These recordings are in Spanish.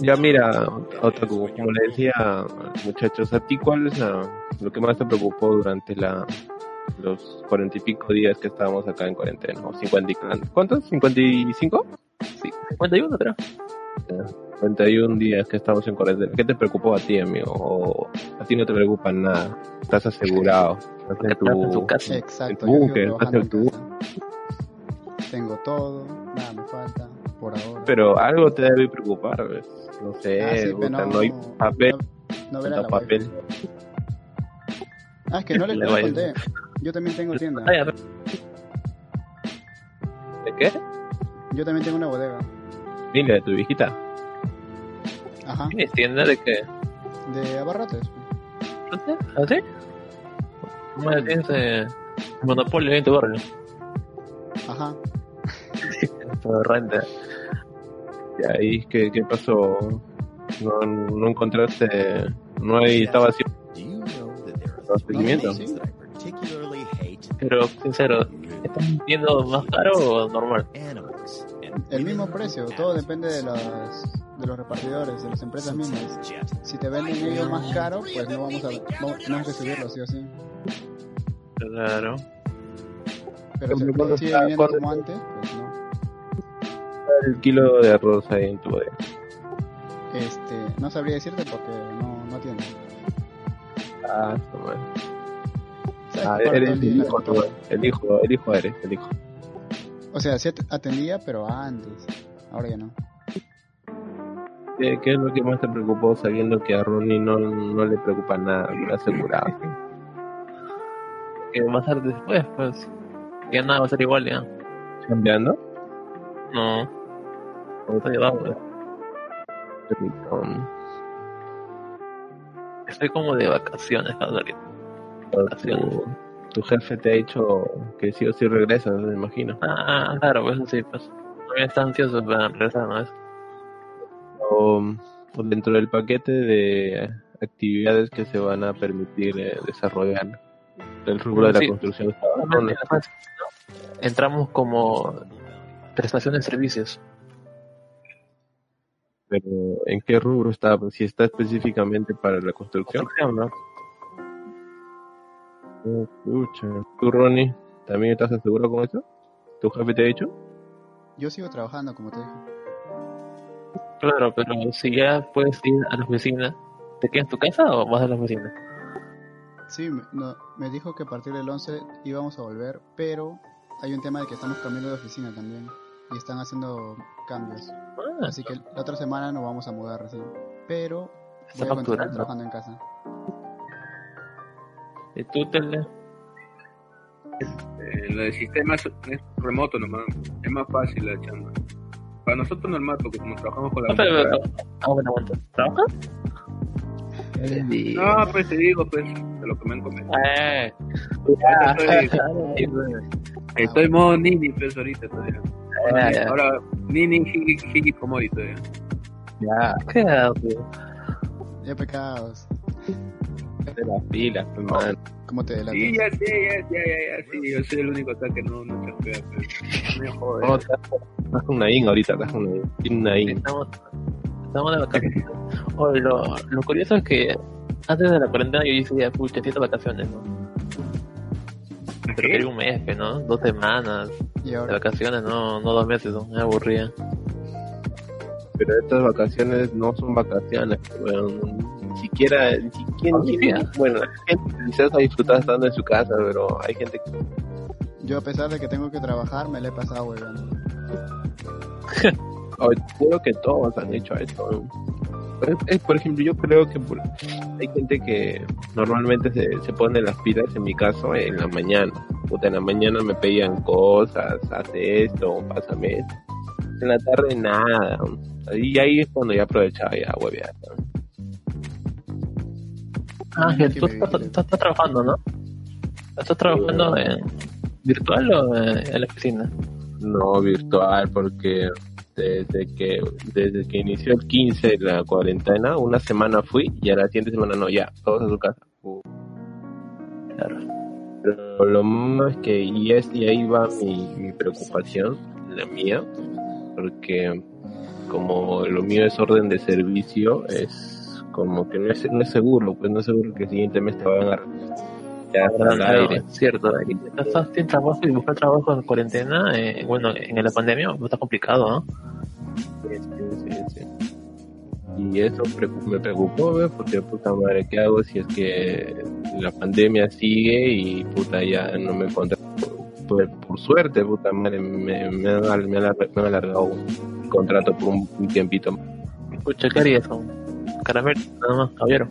Ya mira, otra como le decía, muchachos, ¿a ti cuál es la, lo que más te preocupó durante la los cuarenta y pico días que estábamos acá en cuarentena? ¿O cincuenta y, ¿Cuántos? ¿55? Sí, 51 creo. 51 días que estamos en cuarentena. ¿Qué te preocupó a ti, amigo? ¿O a ti no te preocupa nada? ¿Estás asegurado? ¿Estás en tu, tu casa? Exacto. En tu ¿Estás en tu... Tengo todo, nada me falta por ahora. Pero algo te debe preocupar, ¿ves? No sé, ah, sí, no, no, hay papel. No, no, no papel. Ah, es que no le, conté. Yo también tengo tienda. ¿De qué? Yo también tengo una bodega. Dile, de tu viejita. Ajá. ¿Tienes tienda de qué? De abarrotes. ¿Ah, sí? ¿Cómo tienes eh, monopolio en tu barrio? Ajá. renta. Y ahí, ¿qué, qué pasó? ¿No, no encontraste? ¿No hay, estaba así? ¿Abastecimiento? Pero, sincero, ¿estás viendo más caro o normal? El mismo precio, todo depende de las de los repartidores, de las empresas mismas. Si te venden ellos más caro, pues no vamos a, no, tenemos que subirlo, sí o sí. Claro. Pero si sigue viviendo como antes, pues no. El kilo de arroz ahí en tu bodega. Este, no sabría decirte porque no, no tiene. Ah, está mal. Ah, eres el hijo, el hijo, el hijo eres, el hijo. O sea, sí atendía, pero antes. Ahora ya no. ¿Qué, ¿Qué, es lo que más te preocupó sabiendo que a Ronnie no, no le preocupa nada, lo asegurado? Que más tarde después, pues, ya nada va a ser igual ya. ¿Cambiando? No. Estoy como de vacaciones. Vacaciones. Tu, tu, jefe te ha dicho que sí o sí regresas, me imagino. Ah, claro, pues sí, pues. Todavía está ansioso para regresar, ¿no es? O, o, dentro del paquete de actividades que se van a permitir eh, desarrollar el rubro de la Sí. construcción. Entramos como prestación de servicios. Pero ¿en qué rubro está? Si está específicamente para la construcción. ¿no? Oh. ¿Tú, Ronnie, también estás seguro con eso? ¿Tu jefe te ha dicho? Yo sigo trabajando, como te dije. Claro, pero si ya puedes ir a la oficina, ¿te quedas en tu casa o vas a la oficina? Sí, me, no, me dijo que a partir del 11 íbamos a volver, pero hay un tema de que estamos cambiando de oficina también y están haciendo cambios. Ah, Así que la otra semana nos vamos a mudar recién. Pero voy a continuar facturando. trabajando en casa. ¿Y tú, Tele? Eh, lo del sistema es, es remoto nomás, es más fácil la chamba. Para nosotros normal, porque como trabajamos con la computadora- pero, ah. ¿Trabajas? No, pues te digo, pues, de lo que me han comentado. Eh, Estoy, estoy modo nini, pues, ahorita todavía. Ya. Ahora, nini, higi, higi, komori todavía. Ya, ¿Qué haces? Ya pecados. de las pilas, pues, man. ¿Cómo te delatas? Sí, ya sé, ya, ya, ya, ya, sí, yo soy el único acá que no, no chapea, pues. No me jode. No, estás estás con Naín ahorita, estás con. Tiene Naín. Estamos, estamos de vacaciones. Oh, lo, lo curioso es que antes de la cuarentena yo decía, pucha, siete vacaciones, ¿no? Pero ¿Qué? quería un mes, ¿no? Dos semanas Y de vacaciones, no, no dos meses, ¿no? Me aburría. Pero estas vacaciones no son vacaciones, bueno, ni siquiera, ni siquiera, ni- bueno, la gente quizás ha disfrutado estando en su casa, pero hay gente que yo a pesar de que tengo que trabajar, me la he pasado. Oh, creo que todos han hecho esto. ¿no? Es- es, por ejemplo, yo creo que por- hay gente que normalmente se, se pone las pilas, en mi caso, en la mañana. Puta, en la mañana me pedían cosas, hace esto, pásame esto. En la tarde nada. Y ahí es cuando ya aprovechaba ya huevear. ¿no? Ángel, tú estás, estás- estás trabajando, ¿no? ¿Estás trabajando en virtual o en, en la oficina? No virtual, porque desde que desde que inició el 15 la cuarentena, una semana fui y a la siguiente semana no, ya, todos a su casa. Claro. Pero lo más que, y, es, y ahí va mi, mi preocupación, la mía, porque como lo mío es orden de servicio, es como que no es, no es seguro, pues no es seguro que el siguiente mes te vayan a ya al Claro, aire. es cierto. Estás sin trabajo y buscar trabajo en cuarentena, eh, bueno, en la pandemia está complicado, ¿no? Sí, sí, sí. Y eso me preocupó, ¿ves? porque puta madre, ¿qué hago si es que la pandemia sigue y puta ya no me encontré? Por, por suerte, puta madre, me, me, han, me han alargado un contrato por un, un tiempito más. Escucha, ¿qué harías? Caramelo, nada más, caballero.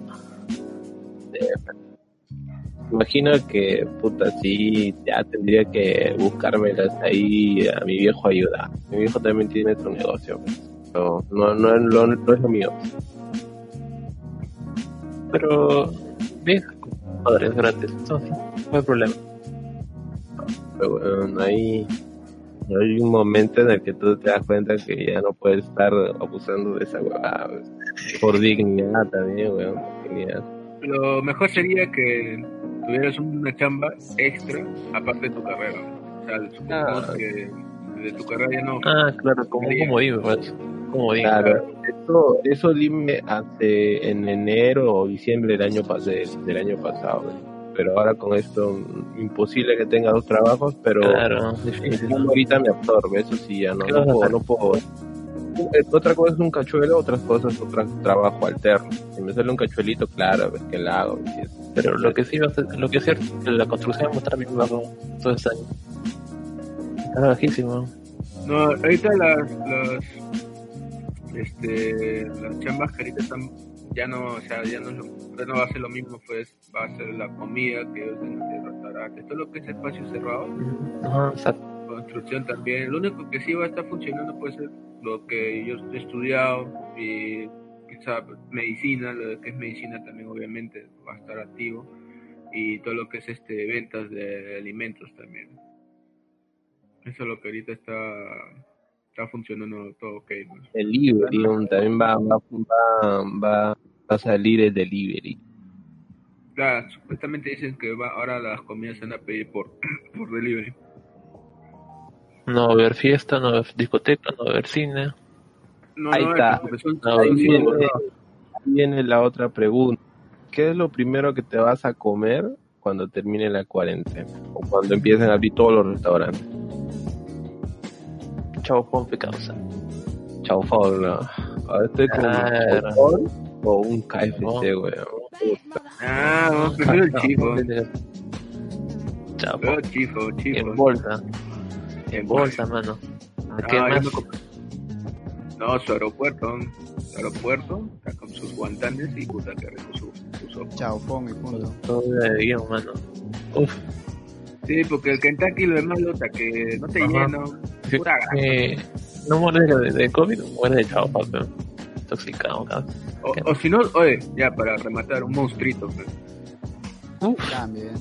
Imagino que, puta, sí, ya tendría que buscármelas ahí a mi viejo ayuda. Mi viejo también tiene su negocio, pero no, no, no, no es lo mío. Pero, bien, padres gratis, no hay problema. Pero bueno, hay, hay un momento en el que tú te das cuenta que ya no puedes estar abusando de esa huevada. Por dignidad también, weón. por dignidad. Lo mejor sería que tuvieras una chamba extra aparte de tu carrera. O sea, supongamos Ah. que de tu carrera ya no. Ah, claro, como comodín, me parece. Comodín. Claro, eso, eso dime hace en enero o diciembre del año, pas- del, del año pasado. Pero ahora con esto, mm, imposible que tenga dos trabajos, pero Claro, ahorita me absorbe, eso sí, ya no puedo. Eh, Otra cosa es un cachuelo, otras cosas es otro trabajo alterno. Si me sale un cachuelito, claro, es que la hago. Pero lo que sí va a ser, lo que es cierto, que la construcción va a estar bien bajo todo este año. Está bajísimo. No, ahorita las, las, este, las chambas que ahorita están, ya no, o sea, ya no, ya no va a ser lo mismo, pues va a ser la comida que ellos tengan que restaurantes, todo lo que es espacio cerrado, Ajá, exacto. construcción también. Lo único que sí va a estar funcionando puede ser lo que yo he estudiado y quizá medicina, lo que es medicina también obviamente va a estar activo y todo lo que es este ventas de alimentos también. Eso es lo que ahorita está está funcionando todo ok. ¿no? Delivery, también va, va, va, va, va a salir el delivery. Claro, supuestamente dicen que va, ahora las comidas se van a pedir por, por delivery. No va a haber fiesta, no va a haber discoteca, no va a haber cine. No, Ahí no, está. No, Ahí viene, cine, ahí viene la otra pregunta. ¿Qué es lo primero que te vas a comer cuando termine la cuarentena? O cuando empiecen a abrir todos los restaurantes. Chau, Juan causa. Chau, Fabio. Ahora estoy con Claro. un o un KFC, No. weón. Ah, no, prefiero el. Chau, el chico, chico. en bolsa. En bolsa, mano. ¿A qué Ah, más? No, su aeropuerto. Su aeropuerto está con sus guantanes y puta que rico su, su sopa. Chao, pon y punto. Todo de guion, mano. Uf. Sí, porque el Kentucky lo demás lo que no te Ajá. lleno. Pura grasa. Eh, no mueres de, de COVID, mueres de chau, papi. Intoxicado, cabrón. O, o si no, oye, ya para rematar, un monstruito. pues. También.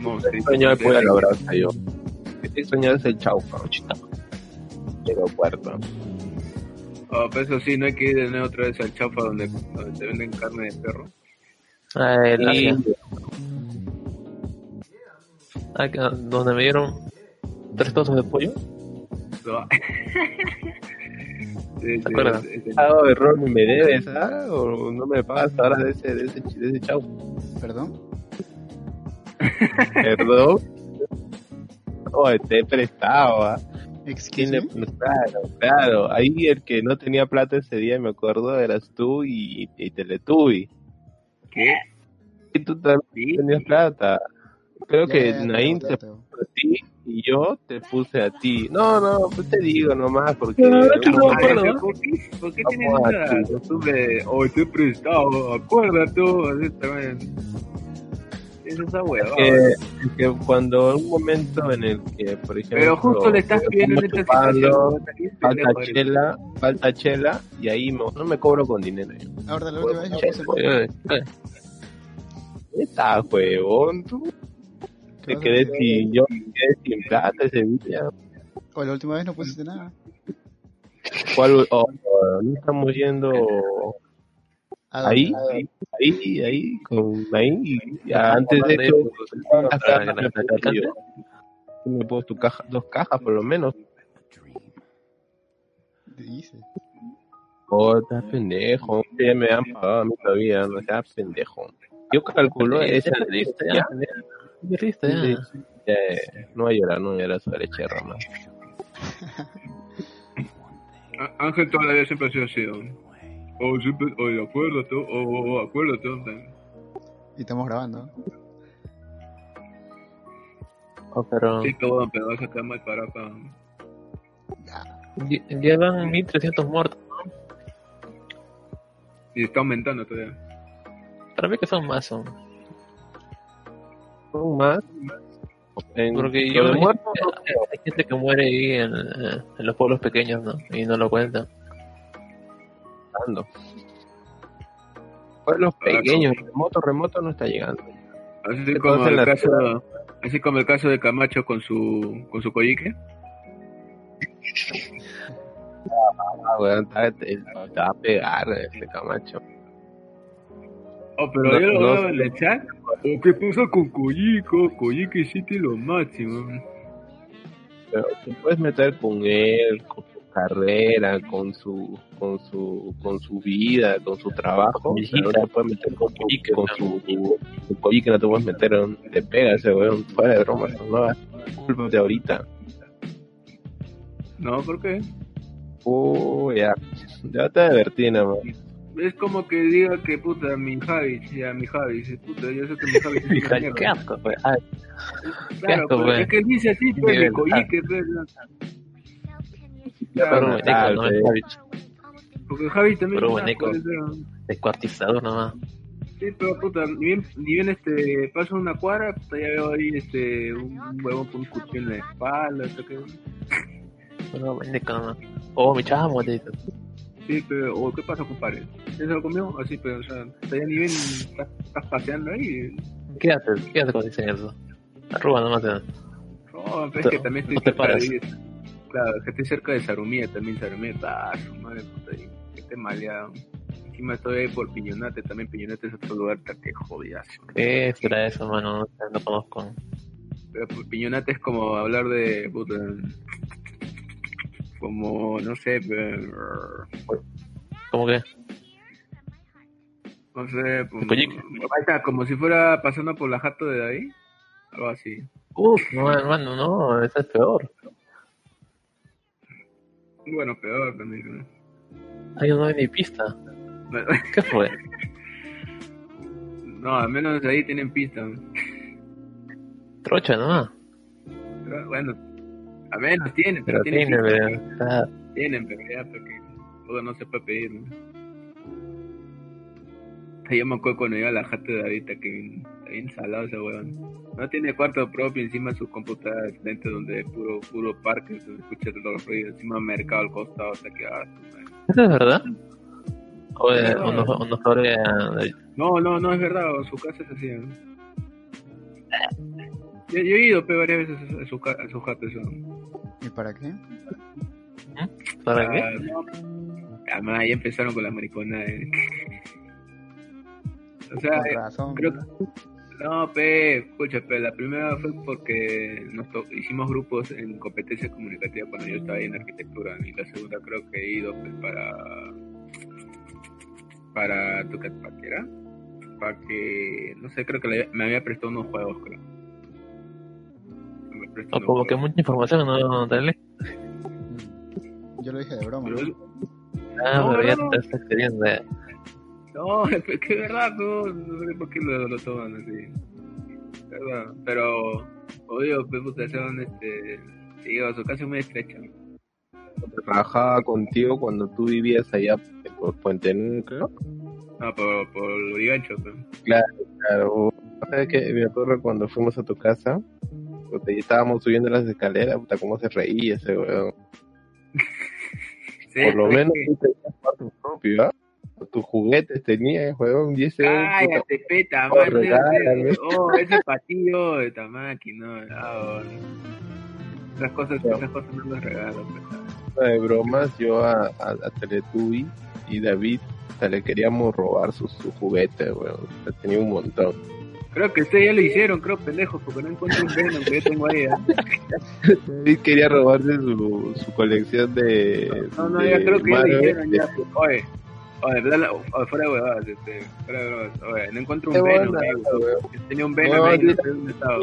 Un monstruito. Sueño de Sí, pollo a la brasa, yo. Este sueño es el chau, chita. Aeropuerto. Oh, pero eso sí, no hay que ir de nuevo otra vez al chaufa donde, donde te venden carne de perro. Ah, el Y- Asia. Ah, donde me dieron tres trozos de pollo. No. Sí, acuerdas? error y me debes, ¿ah? O no me pagas ahora de ese, de ese, de ese chau. ¿Perdón? Perdón. Oye, te he prestado, ¿ah? Excuse me. Claro, claro. Ahí el que no tenía plata ese día, me acuerdo, eras tú y, y Teletubby. ¿Qué? Y tú también Sí. tenías plata. Creo Ya, que Nain te puso a ti y yo te puse a ti. No, no, pues te digo nomás porque... No, no, no, no, ¿no? ¿Por qué, por qué tienes a esa ti. costumbre de, oh, te prestado, acuérdate. Es esa huevada. que, es que cuando un momento en el que, por ejemplo... Pero justo le estás pidiendo en esta situación. Falta chela, falta chela y ahí me- no me cobro con dinero. Ahora, la última vez pues, Eh, eh, Estás huevón, tú. Te quedé sin, yo me quedé sin plata ese día. O la última vez no pusiste nada. ¿Cuál? Oh, oh, no estamos yendo. Ahí, ahí, ahí, ahí, con ahí. antes de la me puedo tu caja, dos cajas por lo menos. Dice. Oh, estás pendejo. Ya me han pagado a mí todavía, no seas pendejo. Yo calculo esa Listo, ya. Listo, ya. No voy a llorar, no voy a llorar sobre Cherra más. Ángel toda la vida siempre ha sido así. ¿No? Oh, siempre, oh, acuérdate, oh, oh, oh, acuérdate. Y estamos grabando. Oh, pero Sí, pero bueno, pero esa cama es para acá. lle- llevan 1300 muertos. Y está aumentando todavía. Para mí que son más. Son. ¿Son más? En, Porque yo hay, hay gente que muere ahí en, en los pueblos pequeños, ¿no? Y no lo cuentan. Llegando. Pueblos pequeños, remoto, remoto no está llegando. Así como el caso, así como el caso de Camacho con su, con su collique. Ah, weón, a pegar este Camacho. Oh, pero No, yo lo no. veo en el chat. Oh, ¿Qué pasa con? Collique sí tiene lo máximo. Pero te puedes meter con él, con carrera, con su, con su, con su vida, con su trabajo. Mi no te puedes meter con, con su, su no te puedes meter, te pega ese weón, fuera de broma, no Discúlpate ahorita. No, ¿por qué? Uh, ya, ya te divertí nada más. Es como que diga que puta, mi Javi, ya mi Javi, sí, puta, yo sé que mi Javi es una Qué asco, pues. Claro, pero güey. es que dice así, pues, mi collique, pues, Ya, pero tal, no es Savage. porque Javi también Pero es Beneco. Descuartizador nomás. Sí, pero puta, ni bien, ni bien este, paso una cuadra, puta, ya veo ahí este, un huevón con un cuchillo en la espalda, o sea que- Pero Beneco nomás. Oh, mi chamo, te dice. Sí, pero, o ¿qué pasa, compadre? ¿Eso lo comió? Así, pero, o sea, hasta ya ni bien estás, estás paseando ahí. ¿Qué haces? ¿Qué haces cuando dicen eso? Arruga nomás. ¿eh? No, pero es que también estoy no te paras. de Claro, que estoy cerca de Sarumía también, Sarumía, ah, su madre, puta, esté maleado. Encima estoy ahí por Piñonate, también Piñonate es otro lugar que jodidazo. ¿Qué será eso, mano? No, no conozco. Pero pues, Piñonate es como hablar de, puta, como, no sé, pero, ¿Cómo que? no sé, como, está, como si fuera pasando por la jato de ahí, algo así. Uf, no, hermano, no, eso es peor. Bueno, peor también. ¿no? Ahí no hay ni pista. ¿Qué fue? No, al menos ahí tienen pista. ¿no? Trocha nomás. Pero bueno, al menos tienen, Pero pero, tienen tiene, pista. pero, Tienen, pero ya, porque todo no se puede pedir. ¿no? Yo me acuerdo cuando iba a la jata de ahorita que bien, bien salado ese weón. No tiene cuarto propio, encima su computadora excelente donde es puro, puro parque, donde escucha los ruidos, encima mercado al costado, hasta que ah. ¿Eso es verdad? O, de- No. o no, o no sobre, eh, No, no, no es verdad, su casa es así. ¿no? Yo, yo he ido pe, varias veces a su, ca- a su jata. Eso. ¿Y para qué? ¿Para qué? Ah, no. Además, ya empezaron con la maricona. eh. O sea, razón. creo No, pe, escucha, pe, la primera fue porque nos hicimos grupos en competencia comunicativa cuando yo estaba ahí en arquitectura y la segunda creo que he ido pues, para para tu era para que no sé creo que le- me había prestado unos juegos creo Me prestó como que mucha información no dale. Mm. Yo lo dije de broma. ¿no? Pero- Ah, No, pero ya no, no. te estás queriendo. Eh. No, es que es verdad, no, no sé por qué lo, lo toman así. Verdad, pero, obvio, pues, son, este, a su casa es muy estrecha. Trabajaba contigo cuando tú vivías allá por Puente creo. No, por, por Lurigancho, pues. Claro, ¿sabes qué? Me acuerdo cuando fuimos a tu casa, y estábamos subiendo las escaleras, puta, cómo se reía ese weón. Sí, Por lo pues, menos que- propio, ¿ah? Tus juguetes tenías, weón, y ese Cállate, peta, Oh. Oh, ese patillo de Tamaki, no, ah, bueno. Esas cosas, esas cosas no las regalo, peta. de bromas, yo a, a, a Teletubby y David, sea, le queríamos robar sus su juguetes, weón. Tenía un montón. Creo que ustedes ya lo hicieron, creo, pendejos, porque no encuentro un Venom que yo tengo ahí. ¿eh? Y quería robarse su, su colección de. No, no, de ya creo que ya lo hicieron. Ya. Oye, oye, fuera de huevadas, este, fuera de huevadas. Oye, no encuentro un. Yo Tenía un Venom No, ahí, no dile- sé dónde estaba.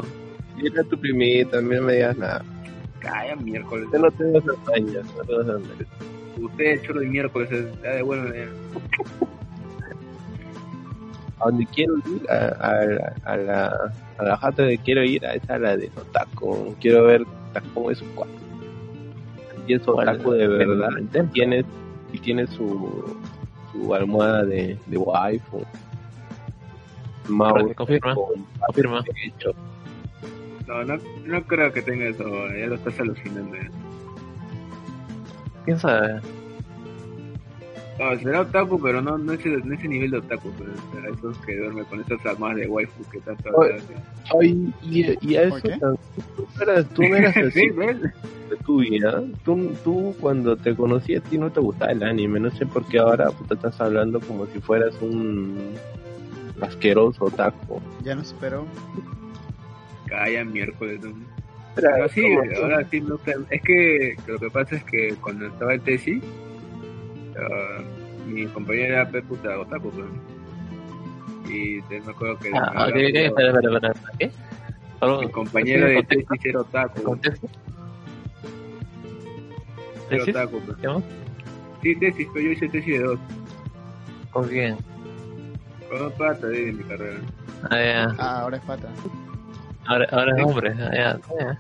Dile a tu primita, no me digas nada. Calla, miércoles. Yo no tengo esas mañas, no tengo esas mañas. Usted, choro de miércoles, ya devuélveme. ya. A donde quiero ir, a, a, a la, a la jata de quiero ir, a esa la de Otaku. Quiero ver cómo es su cuarto. Y es Otaku de verdad. Intento. Tiene, y tiene su, su almohada de, de waifu. Mouse Confirma. con Confirma. No, no, no creo que tenga eso, ya lo estás alucinando. ¿Quién sabe? No, será otaku, pero no, no, ese, no ese nivel de otaku, pero o sea, esos que duermen con esas armadas de waifu que tanto. Ay, y, y a eso tan- tú no eras, tú no eras así Sí, ¿ves? de tu vida. Tú, tú cuando te conocí a ti no te gustaba el anime. No sé por qué ahora puta, estás hablando como si fueras un asqueroso otaku. Ya no espero. Calla miércoles. ¿no? Pero sí, ahora sí gusta. Es que lo que pasa es que cuando estaba en tesis, ah, mi compañera era puta otaku, pues. Y te- me acuerdo que Ah, me ok, ok, espera, espera, espera. ¿Qué? Algo- mi compañera de tesis era otaku. ¿Contexto? Era ¿Tesis? otaku, pues. ¿Qué más? Sí, tesis, pero yo hice tesis de dos. ¿Con quién? Con dos patas de mi carrera. Ah, ya. Ah, ahora es pata. Ahora, ahora es hombre. Ah, ya. ya.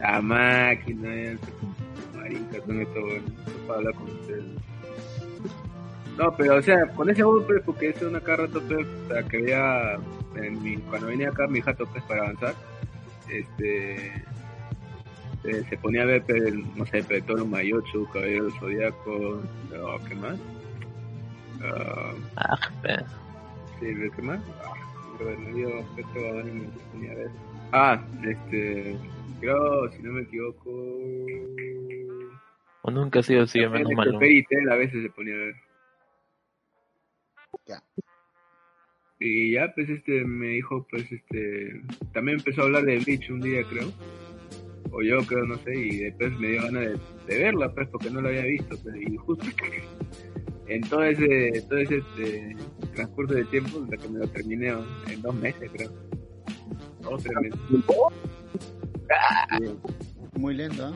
La máquina, ya, marica, son estos, bueno, no para hablar con ustedes. No, pero o sea, con ese golpe, porque es una cada rato, pues, o sea, que veía, en mi, cuando venía acá mi jato, pues, para avanzar, este, eh, se ponía a ver, pues, no sé, pues, todo Mayochu, Caballero del Zodíaco, no, ¿qué más? Ah, Ah. Sí, ¿qué más? Ah, dio ponía a ver. Ah, este. Creo, si no me equivoco. O nunca ha sido así, menos mal. a veces se ponía a ver. Ya. Y ya, pues este, me dijo, pues este. También empezó a hablar de Bleach un día, creo. O yo creo, no sé, y después me dio ganas de, de verla, pues, porque no la había visto. Pues, y justo en todo ese, todo ese este, transcurso de tiempo, la que me lo terminé en dos meses, creo. Dos, tres meses. Sí. Muy lento, ¿ah?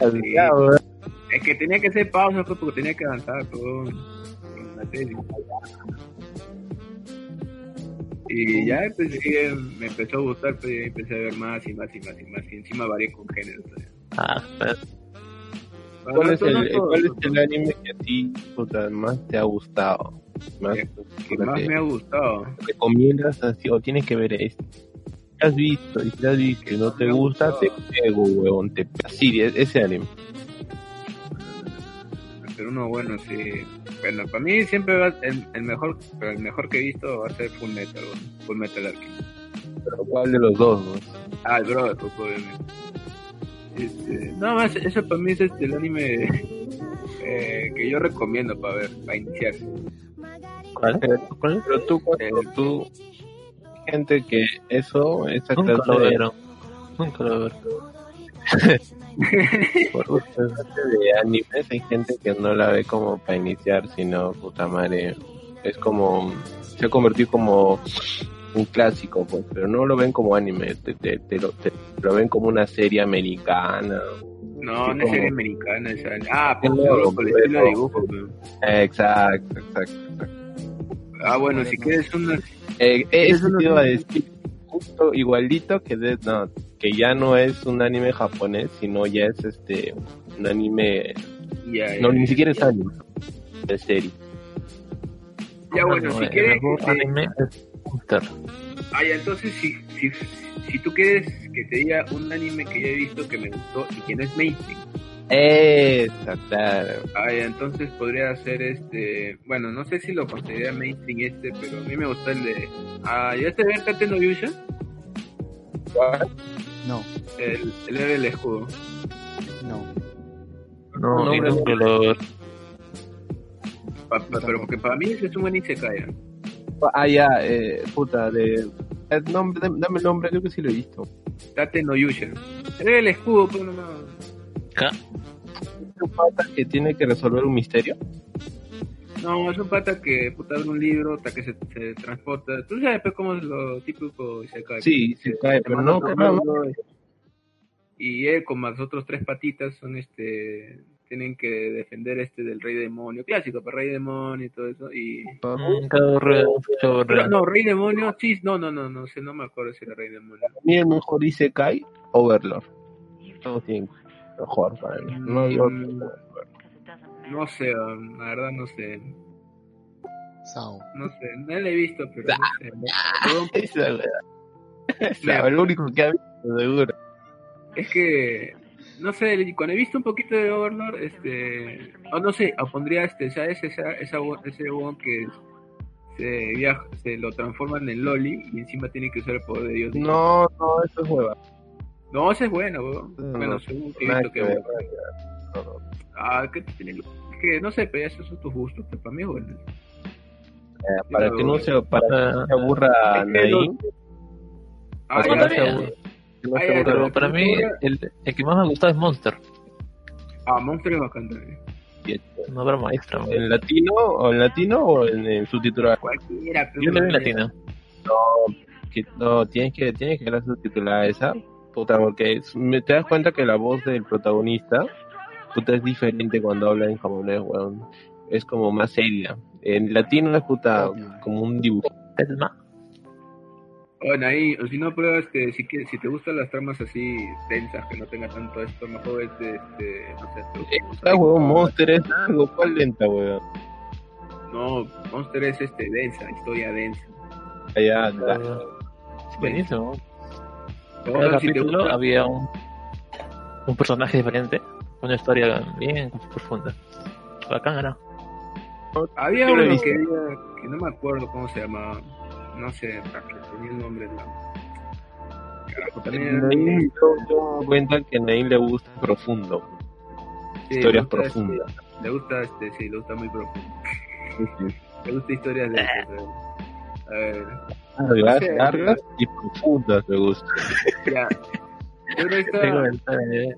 Es que tenía que hacer pausa pues, porque tenía que avanzar todo con la tesis. Y ya pues, sí, me empezó a gustar, pues y empecé a ver más y más y más y más. Y encima varié con géneros. pues. Ah. Bueno, ¿Cuál, no es el, no todo, ¿Cuál es no el anime que a ti puta, más te ha gustado? Más, que más te me ha gustado. recomiendas así, o tienes que ver esto. ¿Qué has visto? Y si has visto y no te Me gusta, te pego, huevón. Te... Así, e- ese anime. Pero uno bueno, sí. Bueno, para mí siempre va el, el mejor, pero el mejor que he visto va a ser Full Metal, bueno, Full Metal Alchemist. Pero ¿cuál de los dos, no? Ah, el Brother, pues, obviamente. Este, no más, eso para mí es este, el anime eh, que yo recomiendo para ver, para iniciarse. ¿Cuál? ¿Cuál? Pero tú, cuando tú, gente que eso, esa Nunca clase lo de, vieron. Nunca lo vieron. por de animes, hay gente que no la ve como para iniciar, sino, puta madre, es como, se ha convertido como un clásico, pues, pero no lo ven como anime, te, te, te lo, te lo ven como una serie americana. No, no es serie como- americana, esa. Ah, Pero, pero por el estilo pero- de dibujo. pues. Exacto, exacto, exacto. Ah, bueno, si quieres una... Eh, te iba a es- decir, justo igualito que Death Note, que ya no es un anime japonés, sino ya es este un anime, no ni siquiera es anime, es serie. Ya, bueno, si quieres... este, anime es. Ah, ya, entonces si, si, si tú quieres que te diga un anime que yo he visto que me gustó y que no es mainstream, Esa, claro. ah, ya, entonces podría ser este... Bueno, no sé si lo considera mainstream este, pero a mí me gustó el de... Ah, ¿ya te ves Tate no Yusha? No, El, el héroe del escudo. no. No, No, y nunca lo Pa- pa- pero porque para mí ese es un buen Isekai. ¿eh? Ah, ya, eh, puta, de... eh, nombre, dame dame el nombre, creo que sí lo he visto. Tate no Yusha. Era el escudo, pues no, no. Pata que tiene que resolver un misterio. No, es un pata que puta abre un libro hasta que se, se transporta. Tú sabes pues, cómo es lo típico y se cae. Sí, sí cae, pero no, todo, Y él con más otros tres patitas son este tienen que defender este del rey demonio, clásico, pero rey demonio y todo eso y Mm, Pero no, rey demonio, sí, no, no, no, no sé, no me acuerdo si era rey demonio. Para mí el mejor dice Kai, Overlord. No tiene mejor para mí. No, yo- Mm, No sé, la verdad no sé, Sao. no sé, no lo he visto, pero no sé. Esa único que ha visto, seguro. Es que, no sé, cuando he visto un poquito de Overlord, este, o no sé, o pondría este, ¿sabes? Esa, esa, ese weón que se viaja, se lo transforman en Loli y encima tiene que usar el poder de Dios. No, no, eso es hueva. No, ese es bueno, weón. No, Bueno, según que he Nada visto que que ver, bueno. ver. No, no. Ah, que tiene es que no sé, pero esos son tus gustos, pero para mí es bueno. Eh, para que no se, para que no se aburra Nain, Ah, no, no no Pero pero- para mí, el, el que más me gustaba es Monster. ah, Monster es bacán también. Una obra maestra. man. ¿En latino o en latino o en, en subtitular? Cualquiera, pero Yo le vi no, latino. Que, no, tienes que, tienes que ver la subtitulada esa, puta, porque es- me- te das cuenta que la voz del protagonista, puta, es diferente cuando habla en japonés, weón. Es como más seria. En latino es puta, como un dibujo. Es más, Bueno, ahí, o si no pruebas que si, quieres, si te gustan las tramas así densas, que no tenga tanto esto, mejor es de, este, no sé, te gusta Esta, weón, Monster es algo, ¿cuál lenta, weón? No, Monster es este, densa, historia densa. Allá, eh, buenísimo. Cada capítulo había un, un personaje diferente, una historia bien profunda. Bacán era. Había uno que, había- que no me acuerdo cómo se llamaba. No sé, tenía el nombre. La... Carajo, también era- Nain, yo, cuenta que a Nain le gusta profundo. sí, historias le profundas. este, le gusta, este, sí, le gusta muy profundo. Le gusta historias de A ver, Largas, largas y profundas me gusta. ya. Pero esta- Tengo el- eh,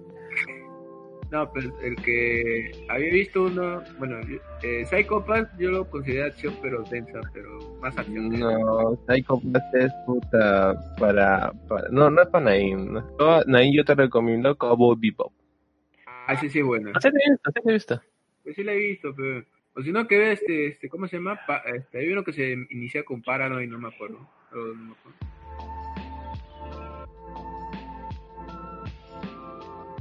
No, pero el que había visto uno, bueno, eh, Psycho Pass yo lo considero acción, pero densa, pero más acción. No, Psycho Pass es puta para, para... No, no es para Nain. No. Yo- Nain yo te recomiendo Cowboy Bebop. Ah, sí, sí, bueno. Así te he visto, así te he visto. Pues sí la he visto, pero... O si no, que ve este, este, ¿cómo se llama? Pa- este, hay uno que se inicia con Paranoid, no me acuerdo. pero no me acuerdo.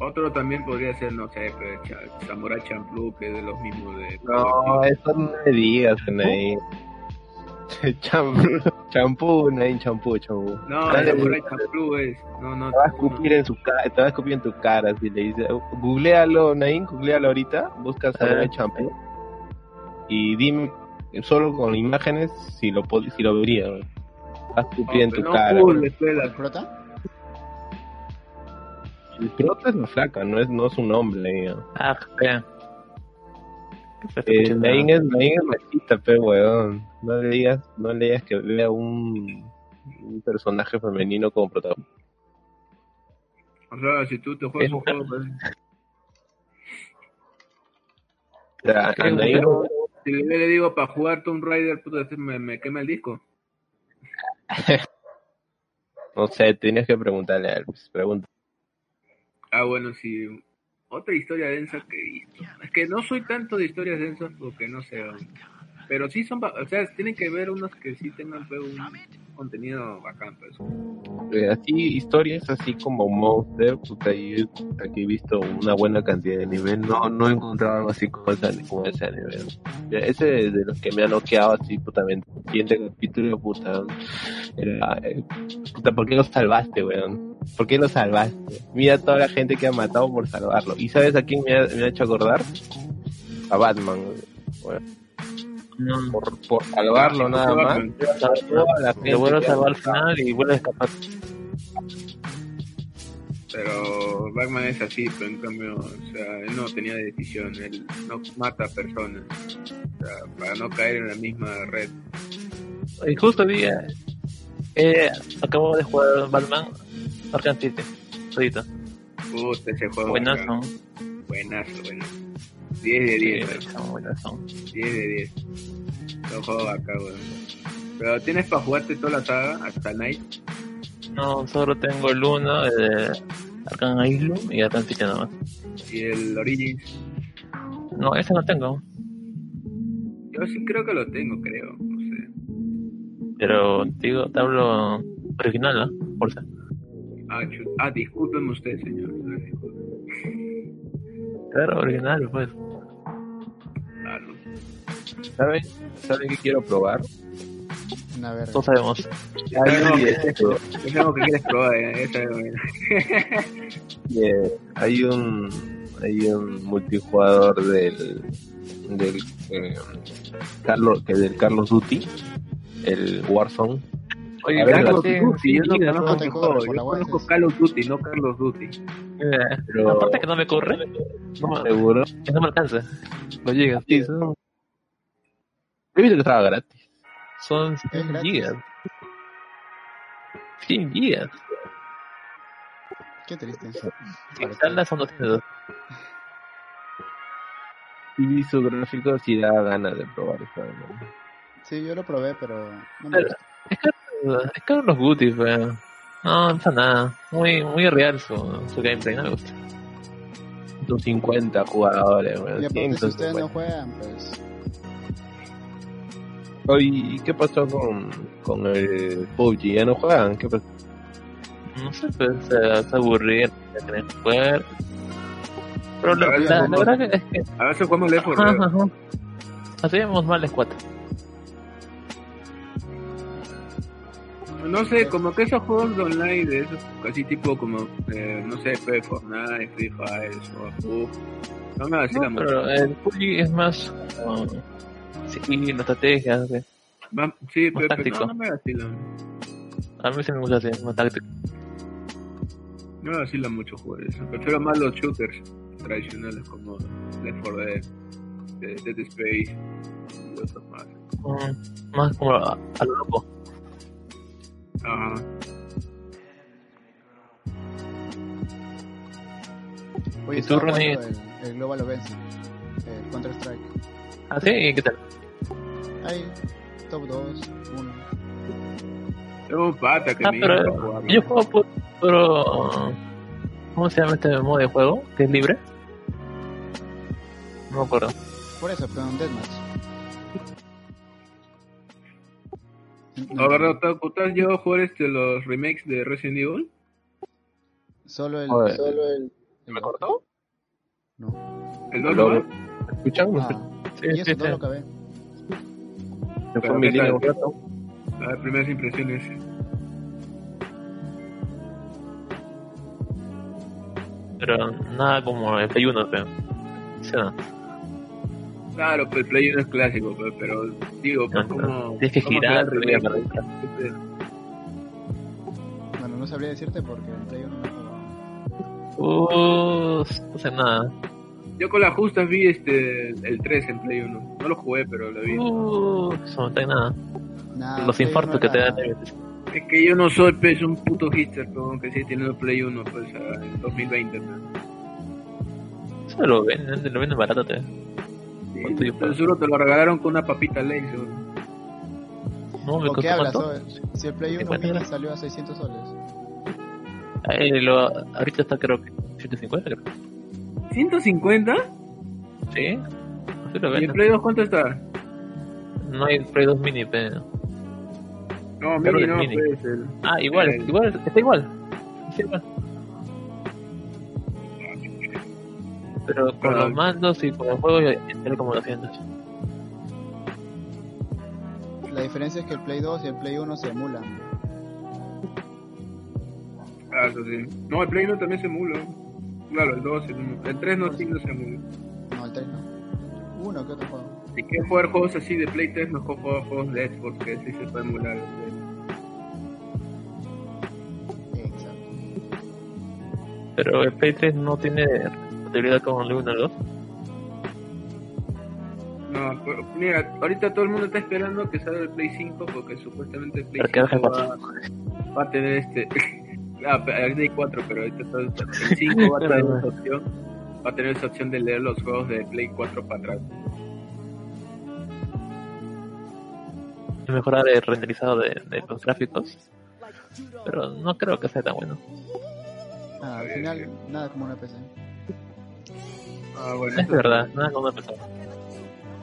Otro también podría ser, no sé, pero Cha- Samurai Champloo, que es de los mismos de... No, eso no me digas, Nain. Champú, champú, Nain, champú, champú. No, Samurai Champloo es... No, no, Te va a no. escupir en su cara, te va a escupir en tu cara si le dices, googlealo, Nain, googlealo ahorita, busca Samurai Ah. Champloo y dime solo con imágenes si lo pod- si lo vería. Te va a escupir en tu no, cara. ¿El la- prota? El prota es la flaca, no es, no es un hombre. ya. Ah, espera. ¿Qué estás Eh, es machista, pero weón. No le digas, no le digas que vea un, un personaje femenino como protagonista. O sea, si tú te juegas un juego, pues, O sea, Si le, le digo para jugar Tomb Raider, puta, me, me quema el disco. no sé, tienes que preguntarle a él. pues, pregunta. Ah, bueno, sí. Otra historia densa que he visto. Es que no soy tanto de historias densas porque no sé. Pero sí son. O sea, tienen que ver unos que sí tengan un contenido bacán. Pues. Eh, así, historias así como Monster, puta, yo aquí he visto una buena cantidad de nivel, no, no he encontrado algo así como ese, como ese. Ya, Ese de, de los que me ha noqueado así, puta, me- el capítulo, puta, era, eh, puta, ¿por qué lo salvaste, weón? ¿Por qué lo salvaste? Mira toda la gente que ha matado por salvarlo. ¿Y sabes a quién me ha, me ha hecho acordar? A Batman, weón. No, Por, por salvarlo nada más. Lo vuelve a salvar al final y vuelve a escapar. Pero Batman es así, pero en cambio, o sea, él no tenía decisión. Él no mata personas. O sea, para no caer en la misma red. Y justo día eh, acabo de jugar Batman Arkham City. Puta, ese juego. Buenazo. acá. Buenazo, buenazo. 10 de 10, Sí, weón. son buenazo. 10 de 10. Lo juego acá, weón. Pero tienes para jugarte toda la saga hasta Night. No, solo tengo el uno el de Arkham Asylum y City nada más. Y el Origins. No, ese no tengo. Yo sí creo que lo tengo, creo. No sé. Pero digo, te hablo original, ¿no? Por ser. Ah, ah discúlpeme usted, señor. Claro, original, pues. ¿Saben? ¿Saben qué quiero probar? A ver, Todos sabemos. Hay, que- Es algo que quieres probar, eh. Eh, hay un hay un multijugador del del eh, Carlos que del Carlos Duty el Warzone Oye, ver, Carlos Duty, yo no sí, conozco no corre Yo conozco of Duty, no Carlos Duty. eh, Pero- aparte que no me corre, no seguro que no me alcanza. No llega. sí, son- he visto que estaba gratis Son Es 100 gratis. gigas. 100 gigas. qué triste. Si instalas son 200. y su gráfico sí da ganas de probar eso ¿no? Sí, yo lo probé, pero no me Pero-. Es que los Goodies, pero no, no pasa nada. Muy, muy real su, su gameplay, no me gusta. 150 jugadores weón, Ya, porque si ustedes 150. no juegan, pues ¿y qué pasó con, con el PUBG? ¿Ya no juegan? ¿Qué pasó? No sé, pues se, se aburrieron de tener que jugar. Pero la, A ver, la, la vamos. verdad que es que A veces jugamos Left 4 Ajá, Dead. ajá. Hacíamos mal el 4. No sé, como que esos juegos de online, de esos, casi tipo como, eh, no sé, Fortnite, Free Fire, o no me vacilan No, mucho. pero el PUBG es más. um, sí, la estrategia. ¿sí? Va- sí, más pero, pero táctico. no, no me vacilan. A mí sí me gusta así, más táctico. No me vacilan mucho jugar eso. Prefiero más los shooters tradicionales como Left 4 Dead, de- Dead Space y otros más. Mm, más como a, a lo loco. Ajá. Oye, ¿Y tú, Ronnie? el, el Global Offensive, el Counter Strike. ¿Ah, sí? ¿Y qué tal? Ahí, top 2, 1. Tengo un pata que Ah, me pero yo juego por. Pero. ¿Cómo se llama este modo de juego? ¿Que es libre? No me acuerdo. Por eso, pero en Deathmatch. A ver, Otaku, ¿tú has llegado a jugar este, los remakes de Resident Evil? Solo el. Solo el. ¿Me cortó? No. ¿El 2 Lo-? ¿Me escuchan? ¿Me Ah, Sí, y sí, eso sí. todo lo acabé. Se Pero fue mi ¿qué línea tal? un rato. A ver, primeras impresiones. Pero nada como el Play 1, creo. Sí, no. Claro, pues el Play 1 es clásico, pues, pero digo, pues, No, como... Tienes que cómo girar, queda el tienes que girar. Este, Bueno, no sabría decirte porque en Play 1 no jugado. Uh, no sé nada. Yo con las justas vi este el 3 en Play 1. No lo jugué, pero lo vi. Uh, eso no tengo nada. Nah, Los infartos 1 que te dan. Es que yo no soy pues un puto hipster, pero que sigue teniendo Play 1 pues en 2020. pues. Eso lo venden, lo venden barato. Te. Sí, ¿Cuánto yo pero seguro te lo regalaron con una papita ley, seguro. No, me ¿O qué costó hablas? cuánto. oye? Si el Play 1 50 mira, salió a 600 soles. Eh, lo, ahorita está creo que 150 creo. ¿150? Sí, así lo ¿Y el. Play 2 cuánto está? No hay Play 2 mini, pero... No, mini no, mini. pues el... Ah, igual, Eh. igual, está igual. Está igual. Pero con los mandos y con el juego ya tiene como 200. La diferencia es que el Play 2 y el Play 1 se emulan. Ah, eso sí. No, el Play 1 también se emula. Claro, el 2, el 1. El 3 no, sí no se emula. No, el 3 no. Uno que otro juego. Si quieres jugar juegos así de Play 3, mejor jugar juegos de Xbox, que sí se puede emular. Exacto. Pero el Play 3 no tiene compatibilidad con el 1 y el 2. No, pero, mira, ahorita todo el mundo está esperando que salga el Play 5 porque supuestamente el Play Pero que 5 baje va, va a tener este. Ah, el Play 4, pero ahorita el 5 va a tener esa opción. Va a tener esa opción de leer los juegos de Play 4 para atrás. mejorar el renderizado de, de los gráficos. Pero no creo que sea tan bueno. Ah, al final, nada como una PC. Ah, bueno, Es verdad, nada como empezar.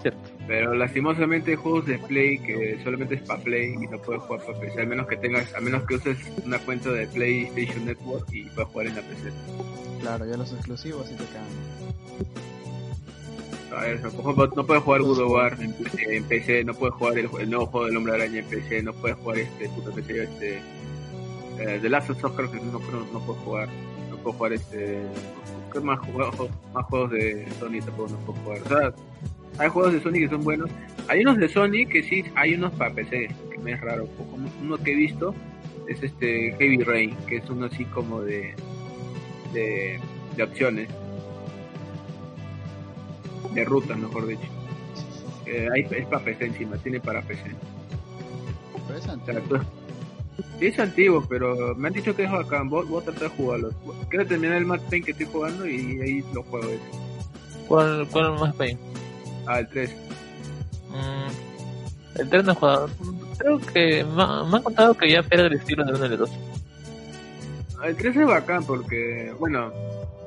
Cierto. Pero lastimosamente hay juegos de Play que solamente es para Play y no puedes jugar para PC. Al menos que tengas, a menos que uses una cuenta de PlayStation Network y puedas jugar en la PC. Claro, ya los exclusivos sí te ver, por ejemplo, no puedes jugar God of War en PC, en PC, no puedes jugar el, el nuevo juego del Hombre Araña en PC, no puedes jugar este puto PC, este eh, The Last of Us creo que no, no, no puedes jugar, no puedo jugar este ¿qué más juegos, más juegos de Sony tampoco no puedo jugar. O sea, hay juegos de Sony que son buenos. Hay unos de Sony que sí, hay unos para PC, que me es raro. Como uno que he visto es este Heavy Rain, que es uno así como de de, de opciones de rutas, mejor dicho. Eh, hay, es para PC encima, tiene para PC. Pero es O sea, antiguo. tú- sí es antiguo, pero me han dicho que es bacán. Vos, vos tratás de jugarlo. Quiero terminar el Max Payne que estoy jugando y ahí lo juego. ese. ¿Cuál, cuál más pain? Ah, el 3. Mm, el 3 no he jugado. Creo que me, me han contado que ya pierde el estilo de uno de los dos. El 3 es bacán porque, bueno,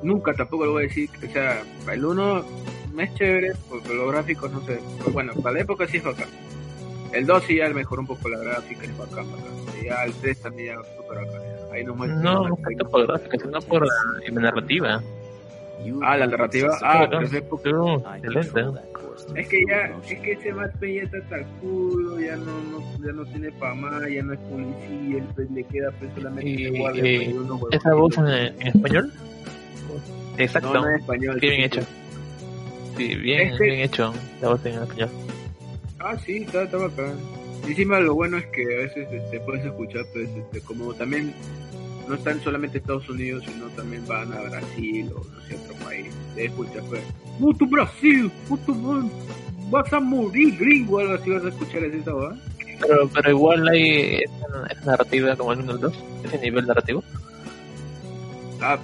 nunca tampoco lo voy a decir. O sea, el 1 es chévere porque los gráficos, no sé. Pero bueno, para la época sí es bacán. El 2 sí ya mejoró un poco la gráfica, es bacán, bacán. Y ya el 3 también ya súper bacán. Ahí nos muestra No, no tanto por gráficos, sino por la, narrativa. Ah, la narrativa. Ah, pero es época. Uh, excelente. Es que ya, es que ese Matt Payne ya está hasta culo, ya no, no, ya no tiene pa' más, ya no es policía, pues, le queda pues solamente de guardia y- pues, y unos ¿Esa voz en, en español? Exacto. No, no es español. Qué bien sí, hecho. sí. Sí, bien, Es que- bien hecho. La voz en español. Ah, sí, está, está bacán. Y encima lo bueno es que a veces este, puedes escuchar, pues, este, como también no están solamente Estados Unidos, sino también van a Brasil o no sé, otro país. Te escuchas, pues, ¡Puto Brasil! ¡Puto man! ¡Vas a morir, gringo! Algo así vas a escuchar esa ¿verdad? Pero, pero igual hay esa, esa narrativa como el 1 el 2, ese nivel narrativo. Ah,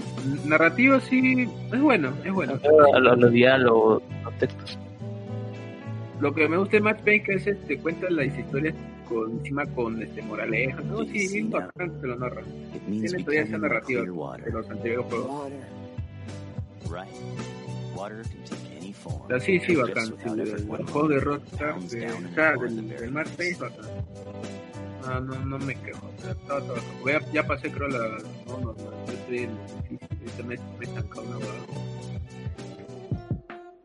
narrativo sí, es bueno, es bueno. A los, los diálogos, los textos. Lo que me gusta de Matt Payne que es este, cuenta las historias con, encima con este moraleja, ¿no? Sí, bien bacán que te lo narra. Tiene todavía esa narrativa de los anteriores juegos. Sea, sí, sí, bacán. Sí, el, el juego de Rockstar, de, o sea, del, del es bacán. No, no, no me quejo. o sea, todo, todo. Voy a- ya pasé, creo, la. No, no, no. Yo estoy en. Ahorita me, me he estancado una.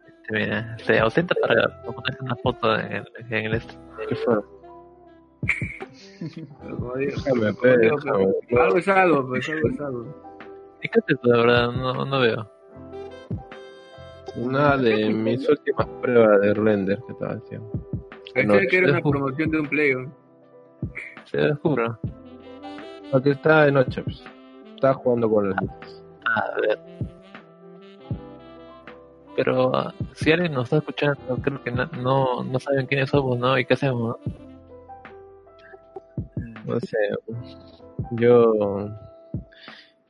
Este, mira, se ausenta para ponerse una foto en el, en el este. ¿Qué fue? Algo es algo, pues algo es algo. ¿Y qué es esto, la verdad? No, no veo. Una de mis últimas pruebas de render que estaba haciendo. Pensé que era no. una promoción de un play. ¿no? Se descubro. Porque estaba de noche, pues. Estaba jugando con las luces. A ver. Pero ah, si alguien nos está escuchando, creo que no, no, no saben quiénes somos, ¿no? ¿Y qué hacemos? no? No sé. Yo.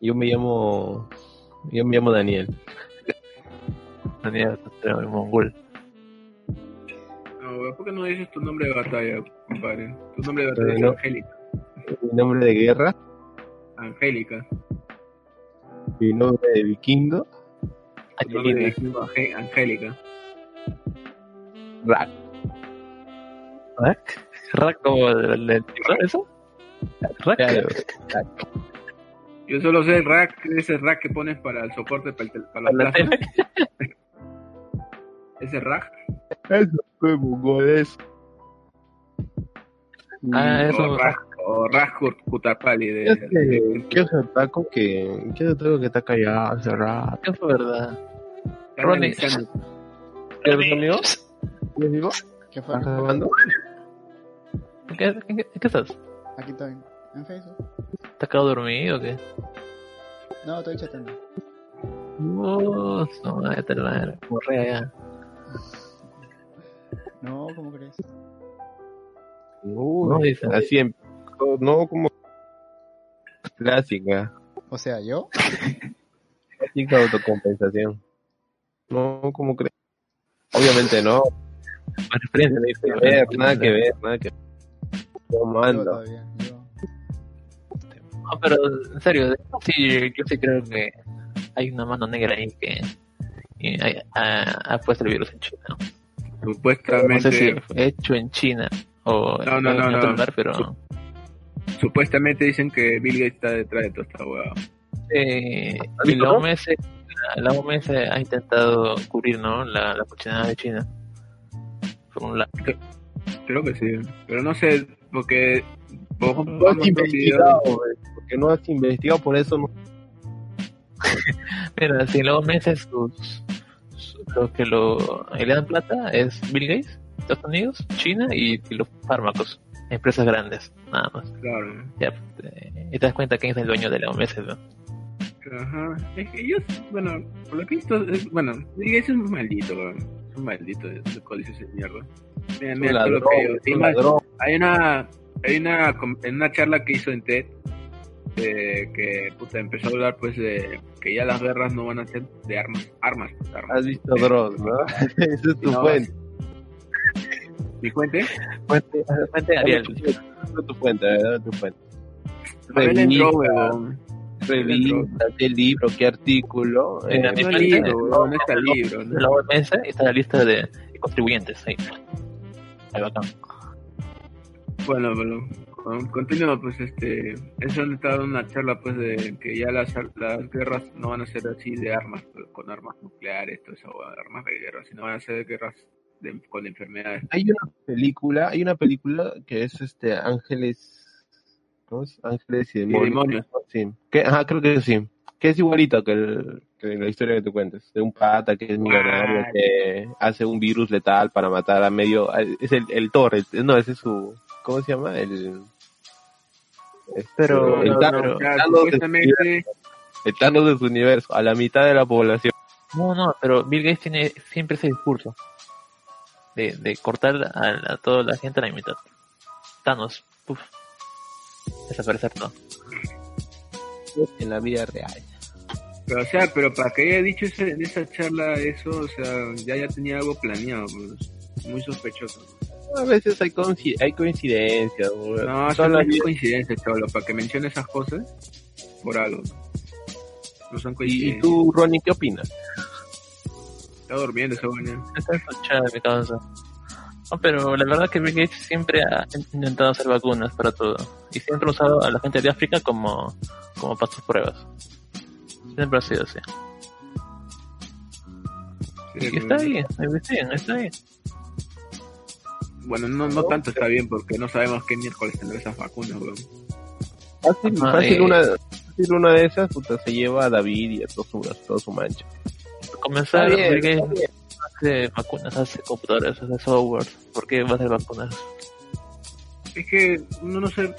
Yo me llamo. Yo me llamo Daniel. Daniel, en mongol. No, ¿por qué no dices tu nombre de batalla, compadre? Tu nombre de batalla Eh, es no. Angélica. Mi nombre de guerra. Angélica. Mi nombre de vikingo. Tu nombre de Angelina. vikingo, Angé- Angélica. Rack. ¿Rack? ¿Rack como el, el, el eso? ¿Rack? Claro. Yo solo sé el rack, ese rack que pones para el soporte para, el Para la tele. Ese rack. Eso fue mongoles. Ah, O eso. rack, o rack Kutapali de, ¿Qué hace, de- qué hace el taco que, qué el taco que está callado hace rato? ¿Qué fue verdad? Ronnie. ¿Qué? ¿Qué digo? ¿Qué qué, qué estás? Aquí estoy. En Facebook. ¿Estás quedado dormido o qué? No, estoy chateando. No, no, ya te la correa ya. No, ¿cómo crees? No, dice. así en, no como clásica, O sea, yo. clásica autocompensación. No, como crees. Obviamente no, Más experiencia, nada que ver, nada que ver, nada que ver. ¿Cómo Yo ando? todavía. Yo. No, pero en serio, sí, yo sí creo que hay una mano negra ahí que, ha, puesto el virus en China. No Supuestamente, sé si hecho en China o No, no, en no, otro no. lugar, pero Su- supuestamente dicen que Bill Gates está detrás de toda esta hueá. eh, ¿Has y la no? OMS, la, la OMS ha intentado cubrir ¿no? la, la cochinada de China. Por un lado. Creo que sí, pero no sé, porque po- No has investigado, porque no has investigado, por eso no. Mira, si la OMS sus, su- lo que lo le dan plata es Bill Gates, Estados Unidos, China y, y los fármacos, empresas grandes, nada más. Claro. Ya, eh, y te das cuenta quién es el dueño de la OMS, ¿no? Ajá. Es que ellos, bueno, por lo que he visto, es, bueno, Bill Gates es un maldito. Es un maldito de códices de mierda. Mira, mira todo lo ladrón, que yo- más, ladrón. hay una hay una en una charla que hizo en TED eh, que puta, empezó a hablar pues de que ya las guerras no van a ser de armas armas, pues, armas. Has visto Dross, ¿no? Esa es tu No, fuente. mi fuente Fuente, fuente Ariel. Tu fuente. Tu fuente. Abel entró, Revista, weón. revista, qué libro, qué artículo. En la eh, no misma línea, libro, no está libro De ¿no? la OMS está la lista de contribuyentes ahí. Ahí bacán. Bueno, bueno, con- continúo, pues este, es donde está una charla pues de que ya las, las guerras no van a ser así de armas, pues, con armas nucleares, todo eso, armas de guerra, sino van a ser guerras de- con enfermedades. Hay una película, hay una película que es este Ángeles, ¿cómo es? Ángeles y Y demonios. demonios. Sí. Que, ajá, creo que sí. Que es igualito que, el- que la historia que tú cuentes. De un pata que es millonario, Ah. que hace un virus letal para matar a medio... Es el, el Thor, el- no, ese es su... ¿Cómo se llama? El... Pero- el no, Thanos, de su universo, el Thanos de su universo, a la mitad de la población. No, no, pero Bill Gates tiene siempre ese discurso de, de cortar a, a toda la gente a la mitad. Thanos, puf, desaparecer todo. En la vida real. pero, o sea, pero para que haya dicho ese- en esa charla eso, o sea, ya ya tenía algo planeado, pues, muy sospechoso. A veces hay, hay coincidencias. No, Son no las es coincidencia, cholo, para que mencione esas cosas, por algo. No son ¿Y, y coincidencias. tú, Ronnie, qué opinas? Está durmiendo esa mañana. Está escuchada mi causa. No, pero la verdad que Bill Gates siempre ha intentado hacer vacunas para todo. Y siempre ha usado a la gente de África como, como para sus pruebas. Siempre ha sido así. Sí, Y está bien, investiguen, está bien. Bueno, no, no tanto está bien porque no sabemos qué miércoles tendrá esas vacunas, weón. Fácil, fácil una, fácil una de esas, puta, se lleva a David y a todo su, a su mancha. Comenzar, Está bien, Bill Gates hace vacunas, hace computadores, hace software. ¿Por qué va a hacer vacunas? Es que uno no sé,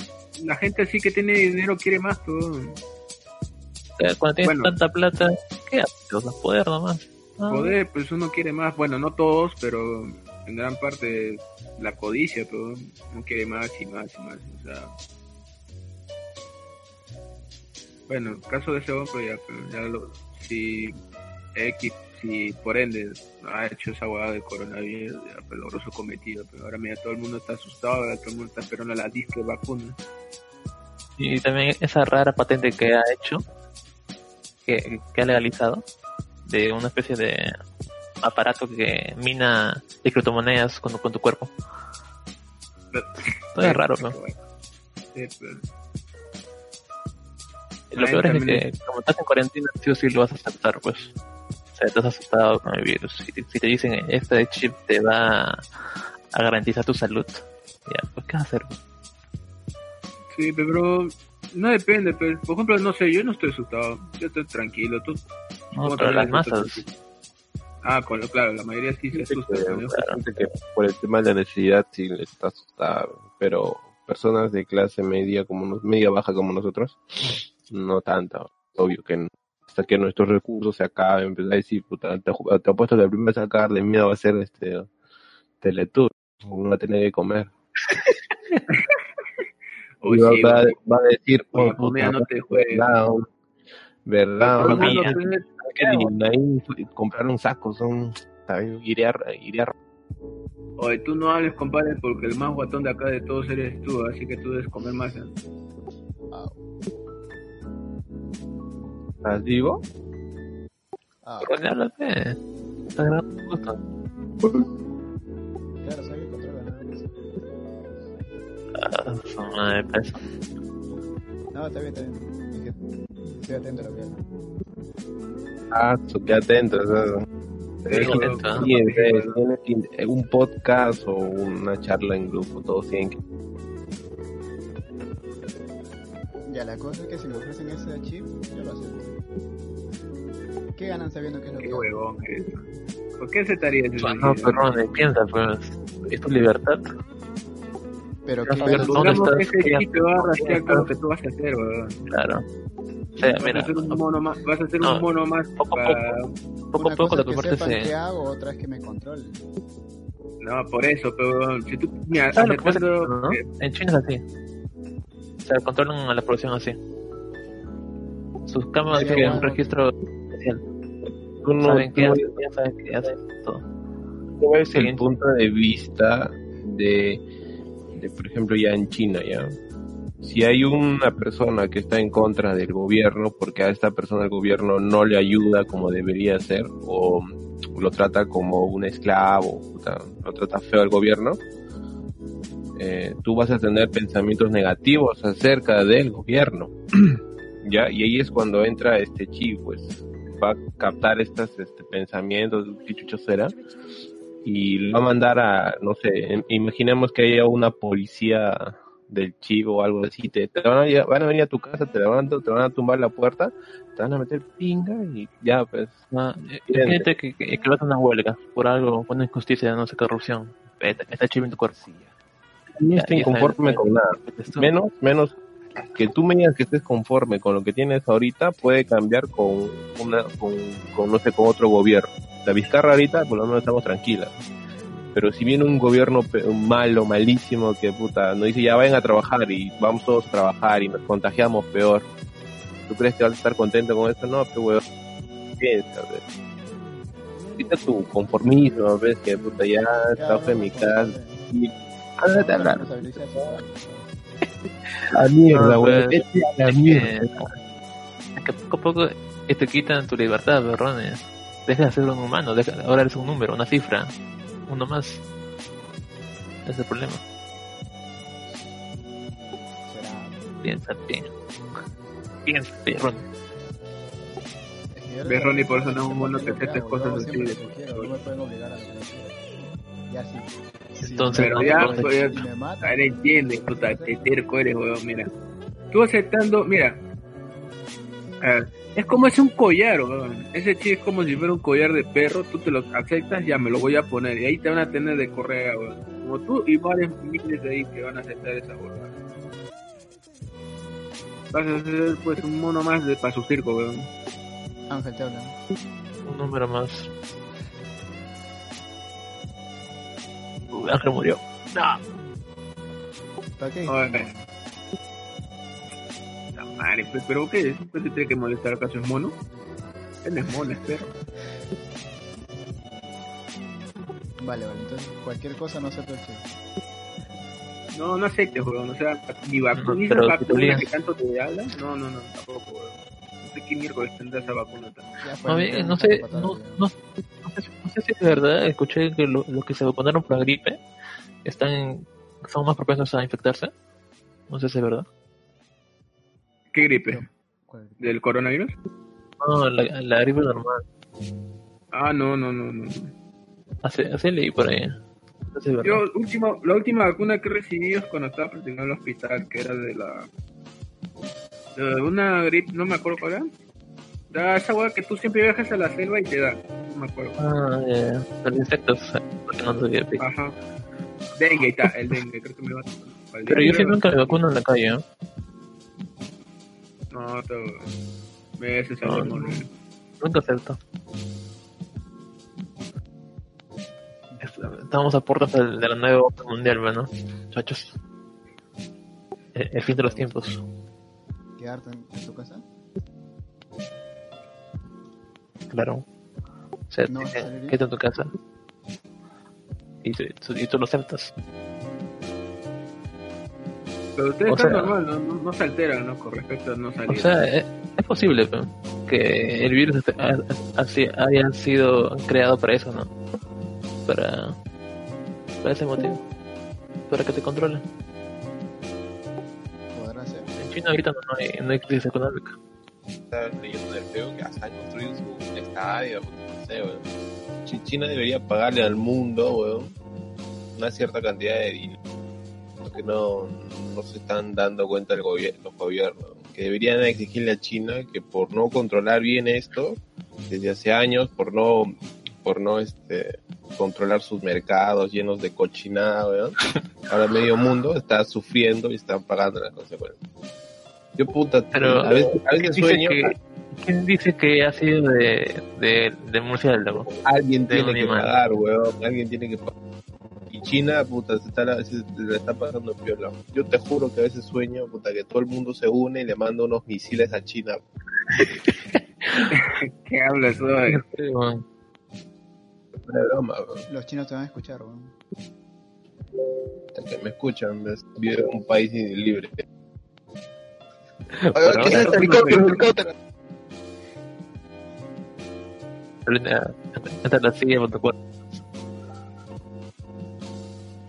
la gente así que tiene dinero quiere más, pues, weón. O sea, Cuando tienes Bueno. tanta plata, ¿qué haces? O sea, poder nomás. Ah, Poder, pues uno quiere más. Bueno, no todos, pero en gran parte la codicia, pero uno quiere más y más y más. O sea. Bueno, caso de ese hombre ya, pero ya lo, si X, si por ende ha hecho esa hueá del coronavirus, ya pues logró su cometido, pero ahora mira, todo el mundo está asustado, ahora todo el mundo está esperando la disque vacuna. Y también esa rara patente que ha hecho, que, que ha legalizado, de una especie de aparato que mina de criptomonedas con, con tu cuerpo. Todo es raro, ¿no? Sí, pero- Lo peor es que como estás en cuarentena, sí o sí lo vas a aceptar, pues. Estás asustado con el virus. Si te, si te dicen, este chip te va a garantizar tu salud, ya, pues, ¿qué vas a hacer? Sí, pero no depende, pero por ejemplo, no sé, yo no estoy asustado, yo estoy tranquilo, tú No, ¿cómo pero las masas, Ah, con lo, claro, la mayoría sí se asusta, que, que por el tema de la necesidad sí le está asustado, pero personas de clase media como nos- media baja como nosotros, no tanto. Obvio que no. Hasta que nuestros recursos se acaben, empezar a decir, puta, te, te apuesto que el primer sacar de miedo va a ser este Teletour. no va a tener que comer. Uy, va, sí, va- va a decir, oh, puta, no te juegues. verdad. Ni ahí comprar un saco, son. Iré a, iré a Oye, tú no hables, compadre, porque el más guatón de acá de todos eres tú, así que tú debes comer más. ¿eh? ¿Estás vivo? ah, Ronnie, háblate. Está grabando justo. claro, soy el control nada más. Ah, madre, peso. No, está bien, está bien. Es que estoy atento a lo que hablo. Ah, so, qué atento. o sea, Sí, es que- atento, sí, es- es- tienes que- un podcast o una charla en grupo, todos tienen que... Ya, la cosa es que si me ofrecen ese chip, yo lo acepto. ¿Qué ganan sabiendo qué es lo que Qué huevón que es. ¿Por qué aceptarías eso? No, pero Ronnie, piensa, pues. Es tu libertad. Pero Ya ¿qué sabes ganan? dónde Supongamos que ese chip te va a rastrear todo lo que tú vas a hacer, weón. Claro. O sea, Vas a mira, hacer un mono más, vas a hacer No, un mono más poco a para... poco Una a poco cosa que parte sepan qué se... hago, otra es que me controlen. No, por eso, pero si tú, mira, ¿Sabes lo que pasa? aceptando, ¿no? En China es así. Sea, controlan a la población así. Sus cámaras tienen un registro especial. No, saben qué hacen, ya saben qué hacen, todo. ¿Cómo es el punto de vista de, de, por ejemplo, ya en China, ya? Si hay una persona que está en contra del gobierno porque a esta persona el gobierno no le ayuda como debería ser o lo trata como un esclavo, puta, lo trata feo el gobierno, eh, tú vas a tener pensamientos negativos acerca del gobierno, ¿ya? Y ahí es cuando entra este chi, pues va a captar estos este, pensamientos, qué chucho será, y lo va a mandar a, no sé, im- imaginemos que haya una policía del chivo o algo así, te, te van, a, van venir a tu casa, te levantan, te van a tumbar la puerta, te van a meter pinga y ya, pues, Ah, Bien. Imagínate que, que, que vas a una huelga por algo, por una injusticia, no sé, corrupción. Está, está chivo en tu cuerpo. Ya, estoy ya conforme sabes, con nada. Menos, menos que tú me digas que estés conforme con lo que tienes ahorita, puede cambiar con una, con, con, no sé, con otro gobierno. La Vizcarra ahorita, por lo menos estamos tranquilas. Pero si viene un gobierno pe- malo, malísimo, que puta, nos dice ya vayan a trabajar y vamos todos a trabajar y nos contagiamos peor. ¿Tú crees que vas a estar contento con eso? No, pero weón, piensa. Quita tu conformismo, ves que puta ya estás en mi casa. Y- Ándate a hablar. Responsabilizarse. A mierda, No, güey. pues, Vete a mierda. que, es que poco a poco eh, te quitan tu libertad, berrones. Deja de ser un humano, deja- ahora eres un número, una cifra, uno más. Ese es el problema. Será. Piénsate. Piénsate, Ron. Es que yo Ves, les- Ronnie, por eso no es bueno sé que aceptes cosas así. no me pueden obligar a no quiero. Ya sí. Entonces, me- Pero no, ya, no, pues, Ahora entiendes, puta, qué terco eres, weón, mira. Tú aceptando, mira. ver, es como es un collar, weón. Ese chip es como si fuera un collar de perro, tú te lo aceptas, ya me lo voy a poner. Y ahí te van a tener de correa, weón. Como tú y varios miles de ahí que van a aceptar esa weón. Vas a ser pues un mono más de, para su circo, weón. Ángel te habla. un número más. Ángel murió. No. ¿Para qué? La madre, pues, pero ¿qué? ¿Qué te tiene que molestar acaso es mono? Él no es mono, es perro. Vale, vale, entonces cualquier cosa no acepto el chip. No, no aceptes, weón. O sea, ni No, vacuna, te vacuna que tanto te hablan. No, no, no, tampoco, weón. No sé qué miércoles tendrá esa vacuna. Ya fue, No, bien, no sé, no, no, no sé, no sé si es verdad, escuché que lo- los que se vacunaron por la gripe están, son más propensos a infectarse. No sé si es verdad. ¿Qué gripe? ¿Del coronavirus? No, la, la gripe normal. Ah, no, no, no, no. Así, así leí por ahí. No. Yo, última, la última vacuna que recibí es cuando estaba practicando en el hospital, que era de la. de una gripe, no me acuerdo cuál era. Da esa weá que tú siempre viajas a la selva y te da. No me acuerdo. Ah, eh, los insectos. porque no sabía. Ajá. Dengue, está, el dengue, creo que me va a tocar. Pero yo sí nunca me vacuno en la calle. ¿eh? No, todo. Me hace No, salir no. Nunca acepto. Es- estamos a puertas del- de la nueva orden mundial, bueno, muchachos. El, el fin de los tiempos. ¿Quedarte en, en tu casa? Claro. O sea, No quédate en tu casa. Y, tú- y tú lo aceptas. Pero ustedes O están sea- normal, ¿no? No, no se alteran, ¿no? Con respecto a no salir. O sea, es, es posible que el virus así haya sido creado para eso, ¿no? Para, para ese motivo. Para que te controlen. Podrá ser. En China ahorita no hay, no hay crisis económica. Estaba leyendo del feo que hasta han construido su estadio, no sé, weón. Chi- China debería pagarle al mundo, weón, una cierta cantidad de dinero que no, no se están dando cuenta el gobier- los gobiernos. Que deberían exigirle a China que por no controlar bien esto, desde hace años, por no por no este controlar sus mercados llenos de cochinada, weón. Ahora medio mundo está sufriendo y están pagando las consecuencias. Yo puta, Pero, a veces, a veces ¿Quién dice, sueño, que, ¿Quién dice que ha sido de, de, de murciélago? alguien de tiene un que animal. pagar, weón, alguien tiene que pagar. Y China, puta, se, está, la- se, se la está pasando piola. Yo te juro que a veces sueño, puta, que todo el mundo se une y le manda unos misiles a China. ¿Qué hablas weón. Una broma, weón. Los chinos te van a escuchar, weón. Que me escuchan, ves, vivo en un país libre. ¿Qué es esto? Helicóptero, helicóptero. Entra entra a la silla tu cuerpo.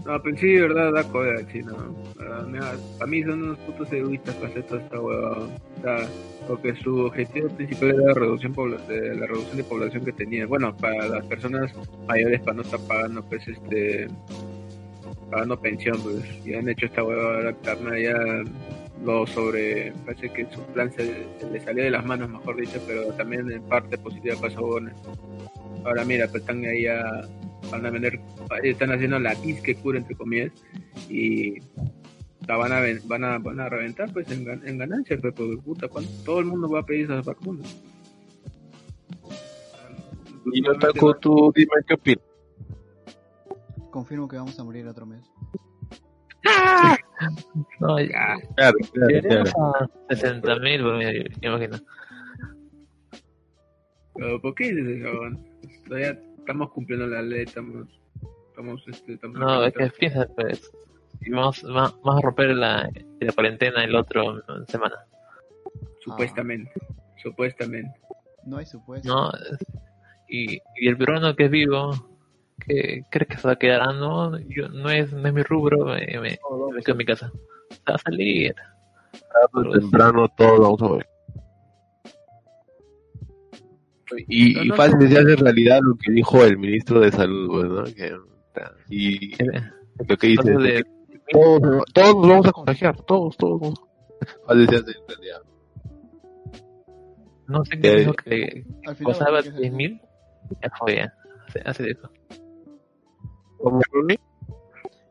No, pero sí, de verdad, da cólera China. ¿no? Mira, Para mí son unos putos egoístas para hacer toda esta hueva. O sea, porque su objetivo principal era la reducción, de, la reducción de población que tenía. Bueno, para las personas mayores, para no estar pagando, pues, este. pagando pensión, pues. Y han hecho esta hueva ahora, carnal, ya lo sobre. Parece que su plan se, se le salió de las manos, mejor dicho, pero también en parte positiva pasó bueno. Ahora mira, pues están ahí a, van a vender, están haciendo la disque cura entre comillas y la van a van a van a reventar pues en, gan- en ganancias pues porque puta cuando todo el mundo va a pedir esas vacunas Y yo, Taku, tú dime qué opinas. Confirmo que vamos a morir otro mes. No, Ya. Claro, claro, llegaremos claro. a 60 mil, me imagino. Pero, ¿por qué dices eso? Todavía estamos cumpliendo la ley estamos estamos este estamos No, es que piensa, pues. y Vamos, va- vamos a romper la, la cuarentena el otro semana. supuestamente supuestamente No hay supuesto. ¿No? Y, y el peruano que es vivo, que crees que se va a quedar? Ah, no, yo, no, es, no es mi rubro, me, me, me quedo en mi casa. Va a salir. Tarde o temprano todos vamos a morir. Y, y No, no, fácil no. se hace realidad lo que dijo el ministro de salud, pues, ¿no? Que, y lo que dice, de- todos, todos nos vamos a contagiar, todos, todos. Fácil se hace realidad. no sé qué dijo que costaba que 10 ser- mil. Ya fue, ya. Hace, hace eso. ¿Cómo, Rooney?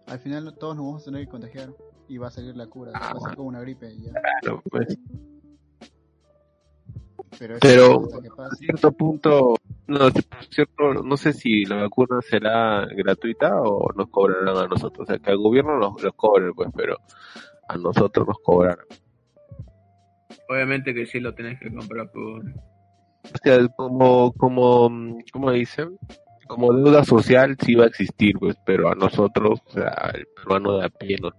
Al final todos nos vamos a tener que contagiar y va a salir la cura. Ah, va a ser como una gripe y ya. Claro, pues. Pero, Pero- a cierto punto, no, cierto, no sé si la vacuna será gratuita o nos cobrarán a nosotros. O sea, que al gobierno nos los cobre, pues, pero a nosotros nos cobrarán. obviamente que sí lo tenés que comprar por O sea, como, como, ¿cómo dicen? Como deuda social sí va a existir, pues, pero a nosotros, o sea, el peruano de a pie nos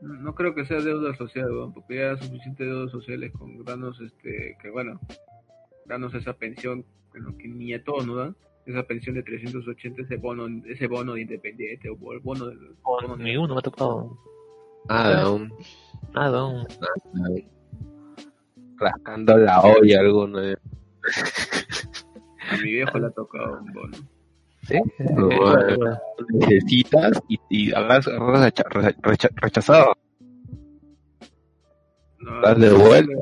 No creo que sea deuda social, porque ya hay suficiente deudas sociales con darnos, este, que bueno, darnos esa pensión, bueno, que ni a todos nos dan, esa pensión de 380, ese bono, ese bono de independiente, o el bono del bono de- ninguno me ha tocado Nada, aún nada. aún. rascando la olla alguno. A mi viejo le ha tocado un bono. ¿Sí? Eh, Necesitas y, y habrás, recha- recha- recha- rechazado. No, ¿Estás de vuelta?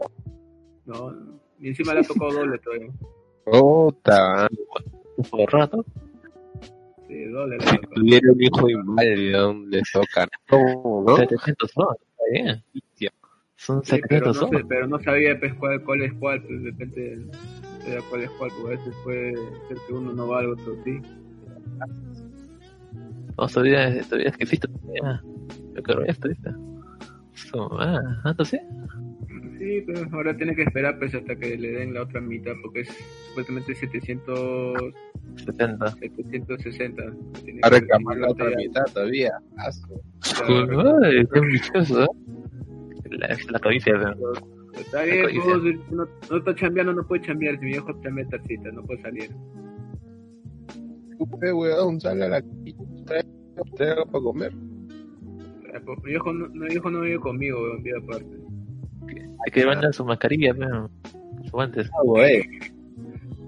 No, no. y encima le ha tocado doble todavía. Puta, por rato. Sí, doble si tuviera un hijo inválido, le tocan todo, ¿no? 700 soles. Está bien. Son Sí, pero, 700 no sé, pero no sabía pues, cuál, cuál es cuál, pues de sabía cuál es cuál, porque a veces puede ser que uno no va al otro sí. O todavía, todavía es que existe. todavía. Yo creo que ya estuviste. So, ah, ¿tanto sí? Sí, pero ahora tiene que esperar pues hasta que le den la otra mitad porque es supuestamente 700, 70. 760. Tiene A reclamar la otra mitad todavía. Aso. Claro. Ay, qué ambicioso, ¿eh? La, es la provincia, pero... Está bien, pues, no, no está chambeando, no puede chambear. Si mi hijo chambea tacita, no puede salir. Usted, weón, sale a la trae, trae algo para comer. Eh, pues, Mi hijo no, mi hijo no vive conmigo, weón, vive aparte. Hay que mandar su mascarilla, pero... Sus guantes. Ah, weón.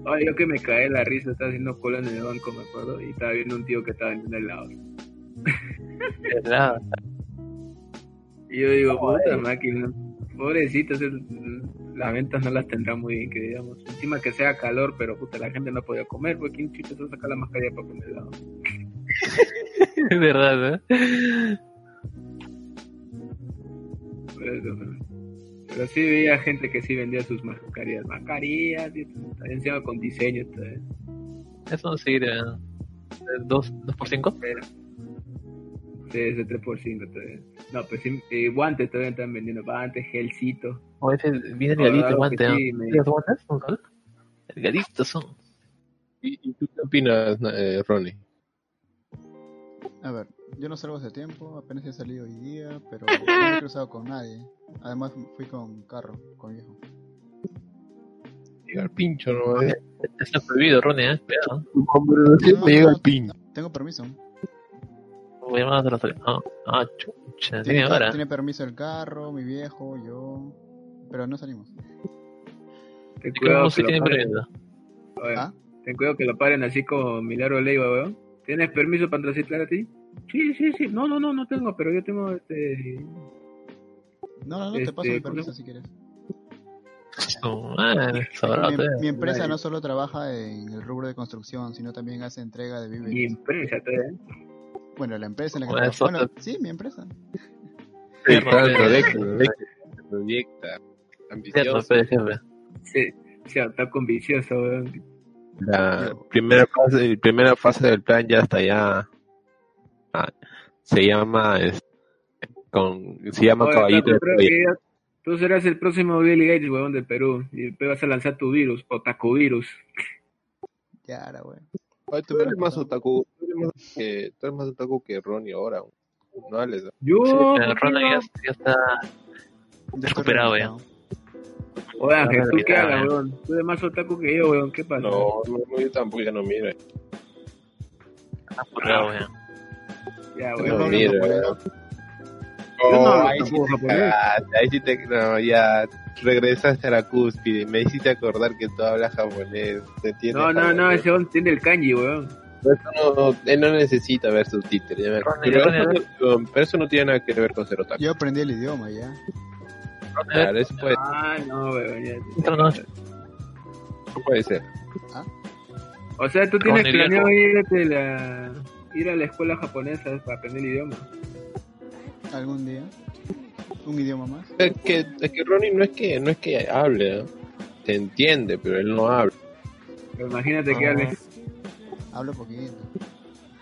Ay, yo que me caí la risa, estaba haciendo cola en el banco, me acuerdo, y estaba viendo un tío que estaba vendiendo helado. Helado. Y yo digo, puta máquina, Pobrecitos, las ventas no las tendrá muy bien, que digamos. Encima que sea calor, pero puta, la gente no podía comer, porque ¿quién chucha se saca la mascarilla para comer helado? Es verdad, ¿eh? Pero, pero sí veía gente que sí vendía sus mascarillas, mascarillas, y encima con diseño. Todo eso. Eso sí, era dos por 5. Sí, ese 3 por 5 todavía. No, pues sí, eh, guantes todavía están vendiendo, guantes, gelcito. O ese viene Claro delgadito el guante, ¿no? sí, me- ¿Los guantes? Delgaditos son. ¿Y, y tú qué opinas, eh, Ronnie? A ver, yo no salgo hace tiempo, apenas he salido hoy día, pero no me he cruzado con nadie. Además fui con carro, con mi hijo. Llega el pincho, ¿no? Está prohibido, Ronnie, ¿eh? Cuidado. Tu hombre siempre llega el pincho. Tengo permiso. Voy a llamar a la Ah, ah, chucha. Tiene ahora. tiene permiso el carro, mi viejo, yo. Pero no salimos. Ten ¿Y cuidado cómo que se lo tiene paren. permiso? ¿Ah? Ten cuidado que lo paren así como Milagro Leiva, weón. ¿Tienes permiso para transitar a ti? Sí, sí, sí. No, no, no, no tengo, pero yo tengo este. No, no, no, te Este, paso mi ¿cómo permiso si quieres. Madre, sobrado, Mi, eh. mi empresa no solo trabaja en el rubro de construcción, sino también hace entrega de Mi víveres. empresa, todavía. Bueno, la empresa en la que Bueno, trabajo. eso Bueno, sí, mi empresa. Sí, proyecta, proyecta. Cierto, Ambicioso. jefe. Sí, sí, está con vicioso, weón. La primera fase, primera fase del plan ya está ya. ah, se llama es- con se llama Oye, caballito de Tú serás el próximo Billy Gates, weón, del Perú. Y después vas a lanzar tu virus, o tacovirus. Ya, ahora, güey. Oye, tú eres más otaku, tú eres más, que, tú eres más otaku que Ronnie ahora. No hables. Yo, Sí, ¿por pero qué Ronnie no? ya, ya está Recuperado, ya. Oye, Ángel, ¿tú qué hagas, weón? Tú eres más otaku que yo, weón. ¿Qué pasa? No, no, yo tampoco ya no miro. apurado, ya. Ya, weón. no No hablas Yo no Oh, hablo ahí sí te ahí sí te, no, ya regresaste a la cúspide, me hiciste acordar que tú hablas japonés, te No, no, no, ese weón tiene el kanji, weón. Pero eso no, él no necesita ver subtítulos, ya me- pero, eso, no- pero eso no tiene nada que ver con ser otaku. Yo aprendí el idioma ya. Claro, eso puede, Ah, no, weón. ya. No. eso puede ser. O sea, tú tienes planeado ir a, la, ir a la escuela japonesa para aprender el idioma. Algún día. Un idioma más. Es que, es que Ronnie no es que, no es que hable, ¿no? te entiende, pero él no habla. Pero imagínate que Ah. hables. Hablo poquito.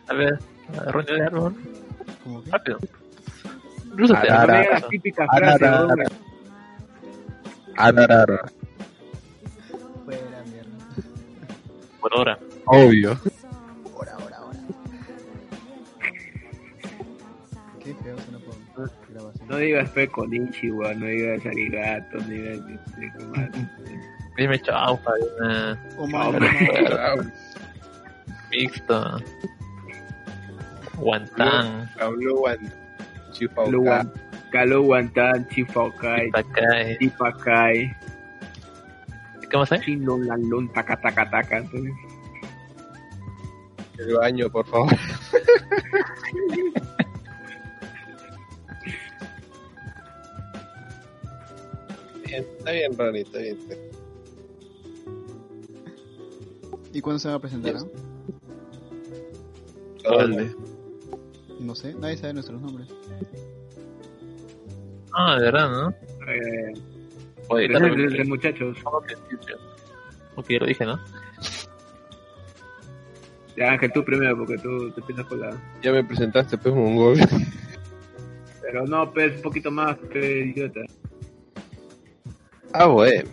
A ver, Ronnie, algo, ¿no? Como que. rápido. Las típicas frases. Ararara. Fuera, mierda. por ahora. Obvio. No digas fe con Ichiwa, no digas arigato, no digas... Dime chaufa, dime Oh, mixto. Guantán, Habló Juan Chifauca. Luan, Kalo Wantan, Chifakai, Takai. Chipakai, ¿Qué más hay? Chinon Lalun, Taka Taka Taka. Entonces, El baño, por favor. está bien, Ronnie, está bien. ¿Y cuándo se va a presentar? Yes. ah? ¿Dónde? No sé, nadie sabe nuestros nombres. Ah, de verdad, ¿no? eh, Oye, también- de muchachos. Ok, ya lo dije, ¿no? Ya, Ángel, tú primero, porque tú te piensas con la... Ya me presentaste, pues, mongol. Pero no, pues, un poquito más, que idiota. Ah, bueno.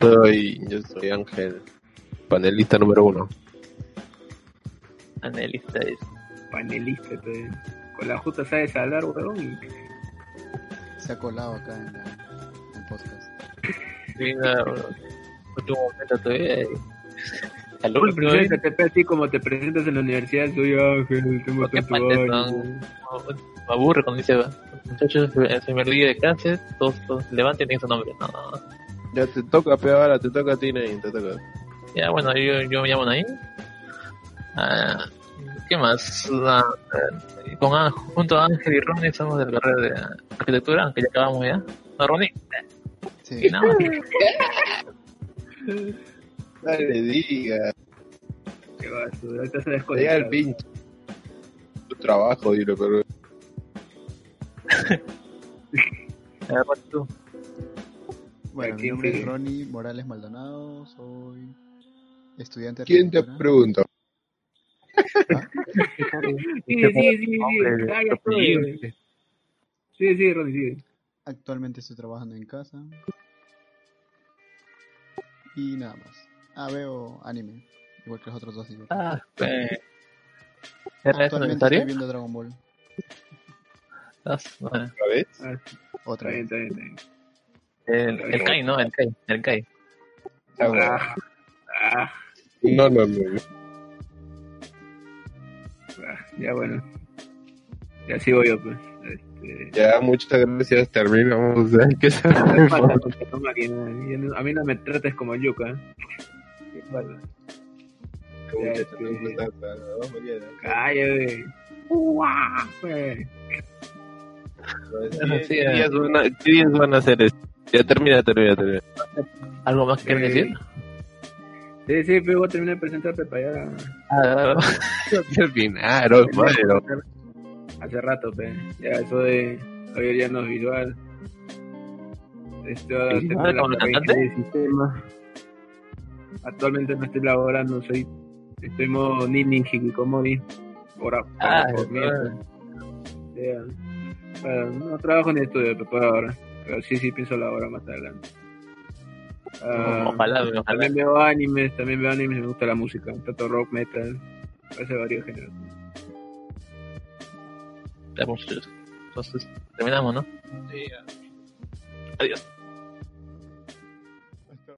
Soy, yo soy Ángel, panelista número uno. Analista es. Panelista, pues. Con la justa sabes hablar, weón. Se ha colado acá en, la- en el podcast. Venga, último momento todavía. Al último, ¿eh? Preséntate, así como te presentas en la universidad, soy Ángel, tengo ¿Qué tanto años. Me aburre cuando dice, muchachos, en el primer día de clases, todos, todos levanten y su nombre. No, no, no. Ya te toca, pero ahora te toca a ti, Nain, te toca. Ya, bueno, yo, yo me llamo Nain. Ah, ¿Qué más? Ah, eh, con, Ángel- junto a Ángel y Ronnie somos de la carrera de arquitectura, aunque ya acabamos ya. No, Ronnie, Sí, y nada más. Dale, diga. Qué se Llega desconecta. el pinche. Tu trabajo, dilo, pero. Tú. Bueno, mi nombre es. Ronnie Morales Maldonado, soy estudiante de ¿Quién te sigue. Ah, ya tu estoy. apellido. Sigue, sigue, Ronnie, sigue. Actualmente estoy trabajando en casa. Y nada más. Ah, veo anime, igual que los otros dos. igual. Ah, eh. ¿Era eso Actualmente estoy viendo Dragon Ball. Ah, bueno. ¿Otra vez? Otra está bien, vez. está bien, está bien. El, el Kai, ¿no? El Kai. El Kai. Ah, bueno. Ah, ah, No, no, no. ah, ya bueno. Ya sigo yo, pues. Este, Ya, muchas gracias. Terminamos. ¿qué no- A mí no me trates como yuca. ¿eh? Este. Uah, ¿Qué días van a- qué días van a hacer esto? Ya termina, termina, termina. ¿Algo más que decir? Sí, sí, pero voy a terminar de presentarte para allá. Ah, Terminaron, madre. Hace rato, pe. Ya, eso de. Hoy ya no es visual. Esto de sistema. Actualmente no estoy laborando, soy. Estoy modo Nini Hikikomori. Ahora, Ah, por mientras. Ya. No trabajo ni estudio pe, por ahora. Pero sí, sí pienso laborar más adelante. Ah, Ojalá, ojalá. También veo animes, también veo animes, me gusta la música, tanto rock, metal, hace varios géneros. Entonces, terminamos, ¿no? Adiós.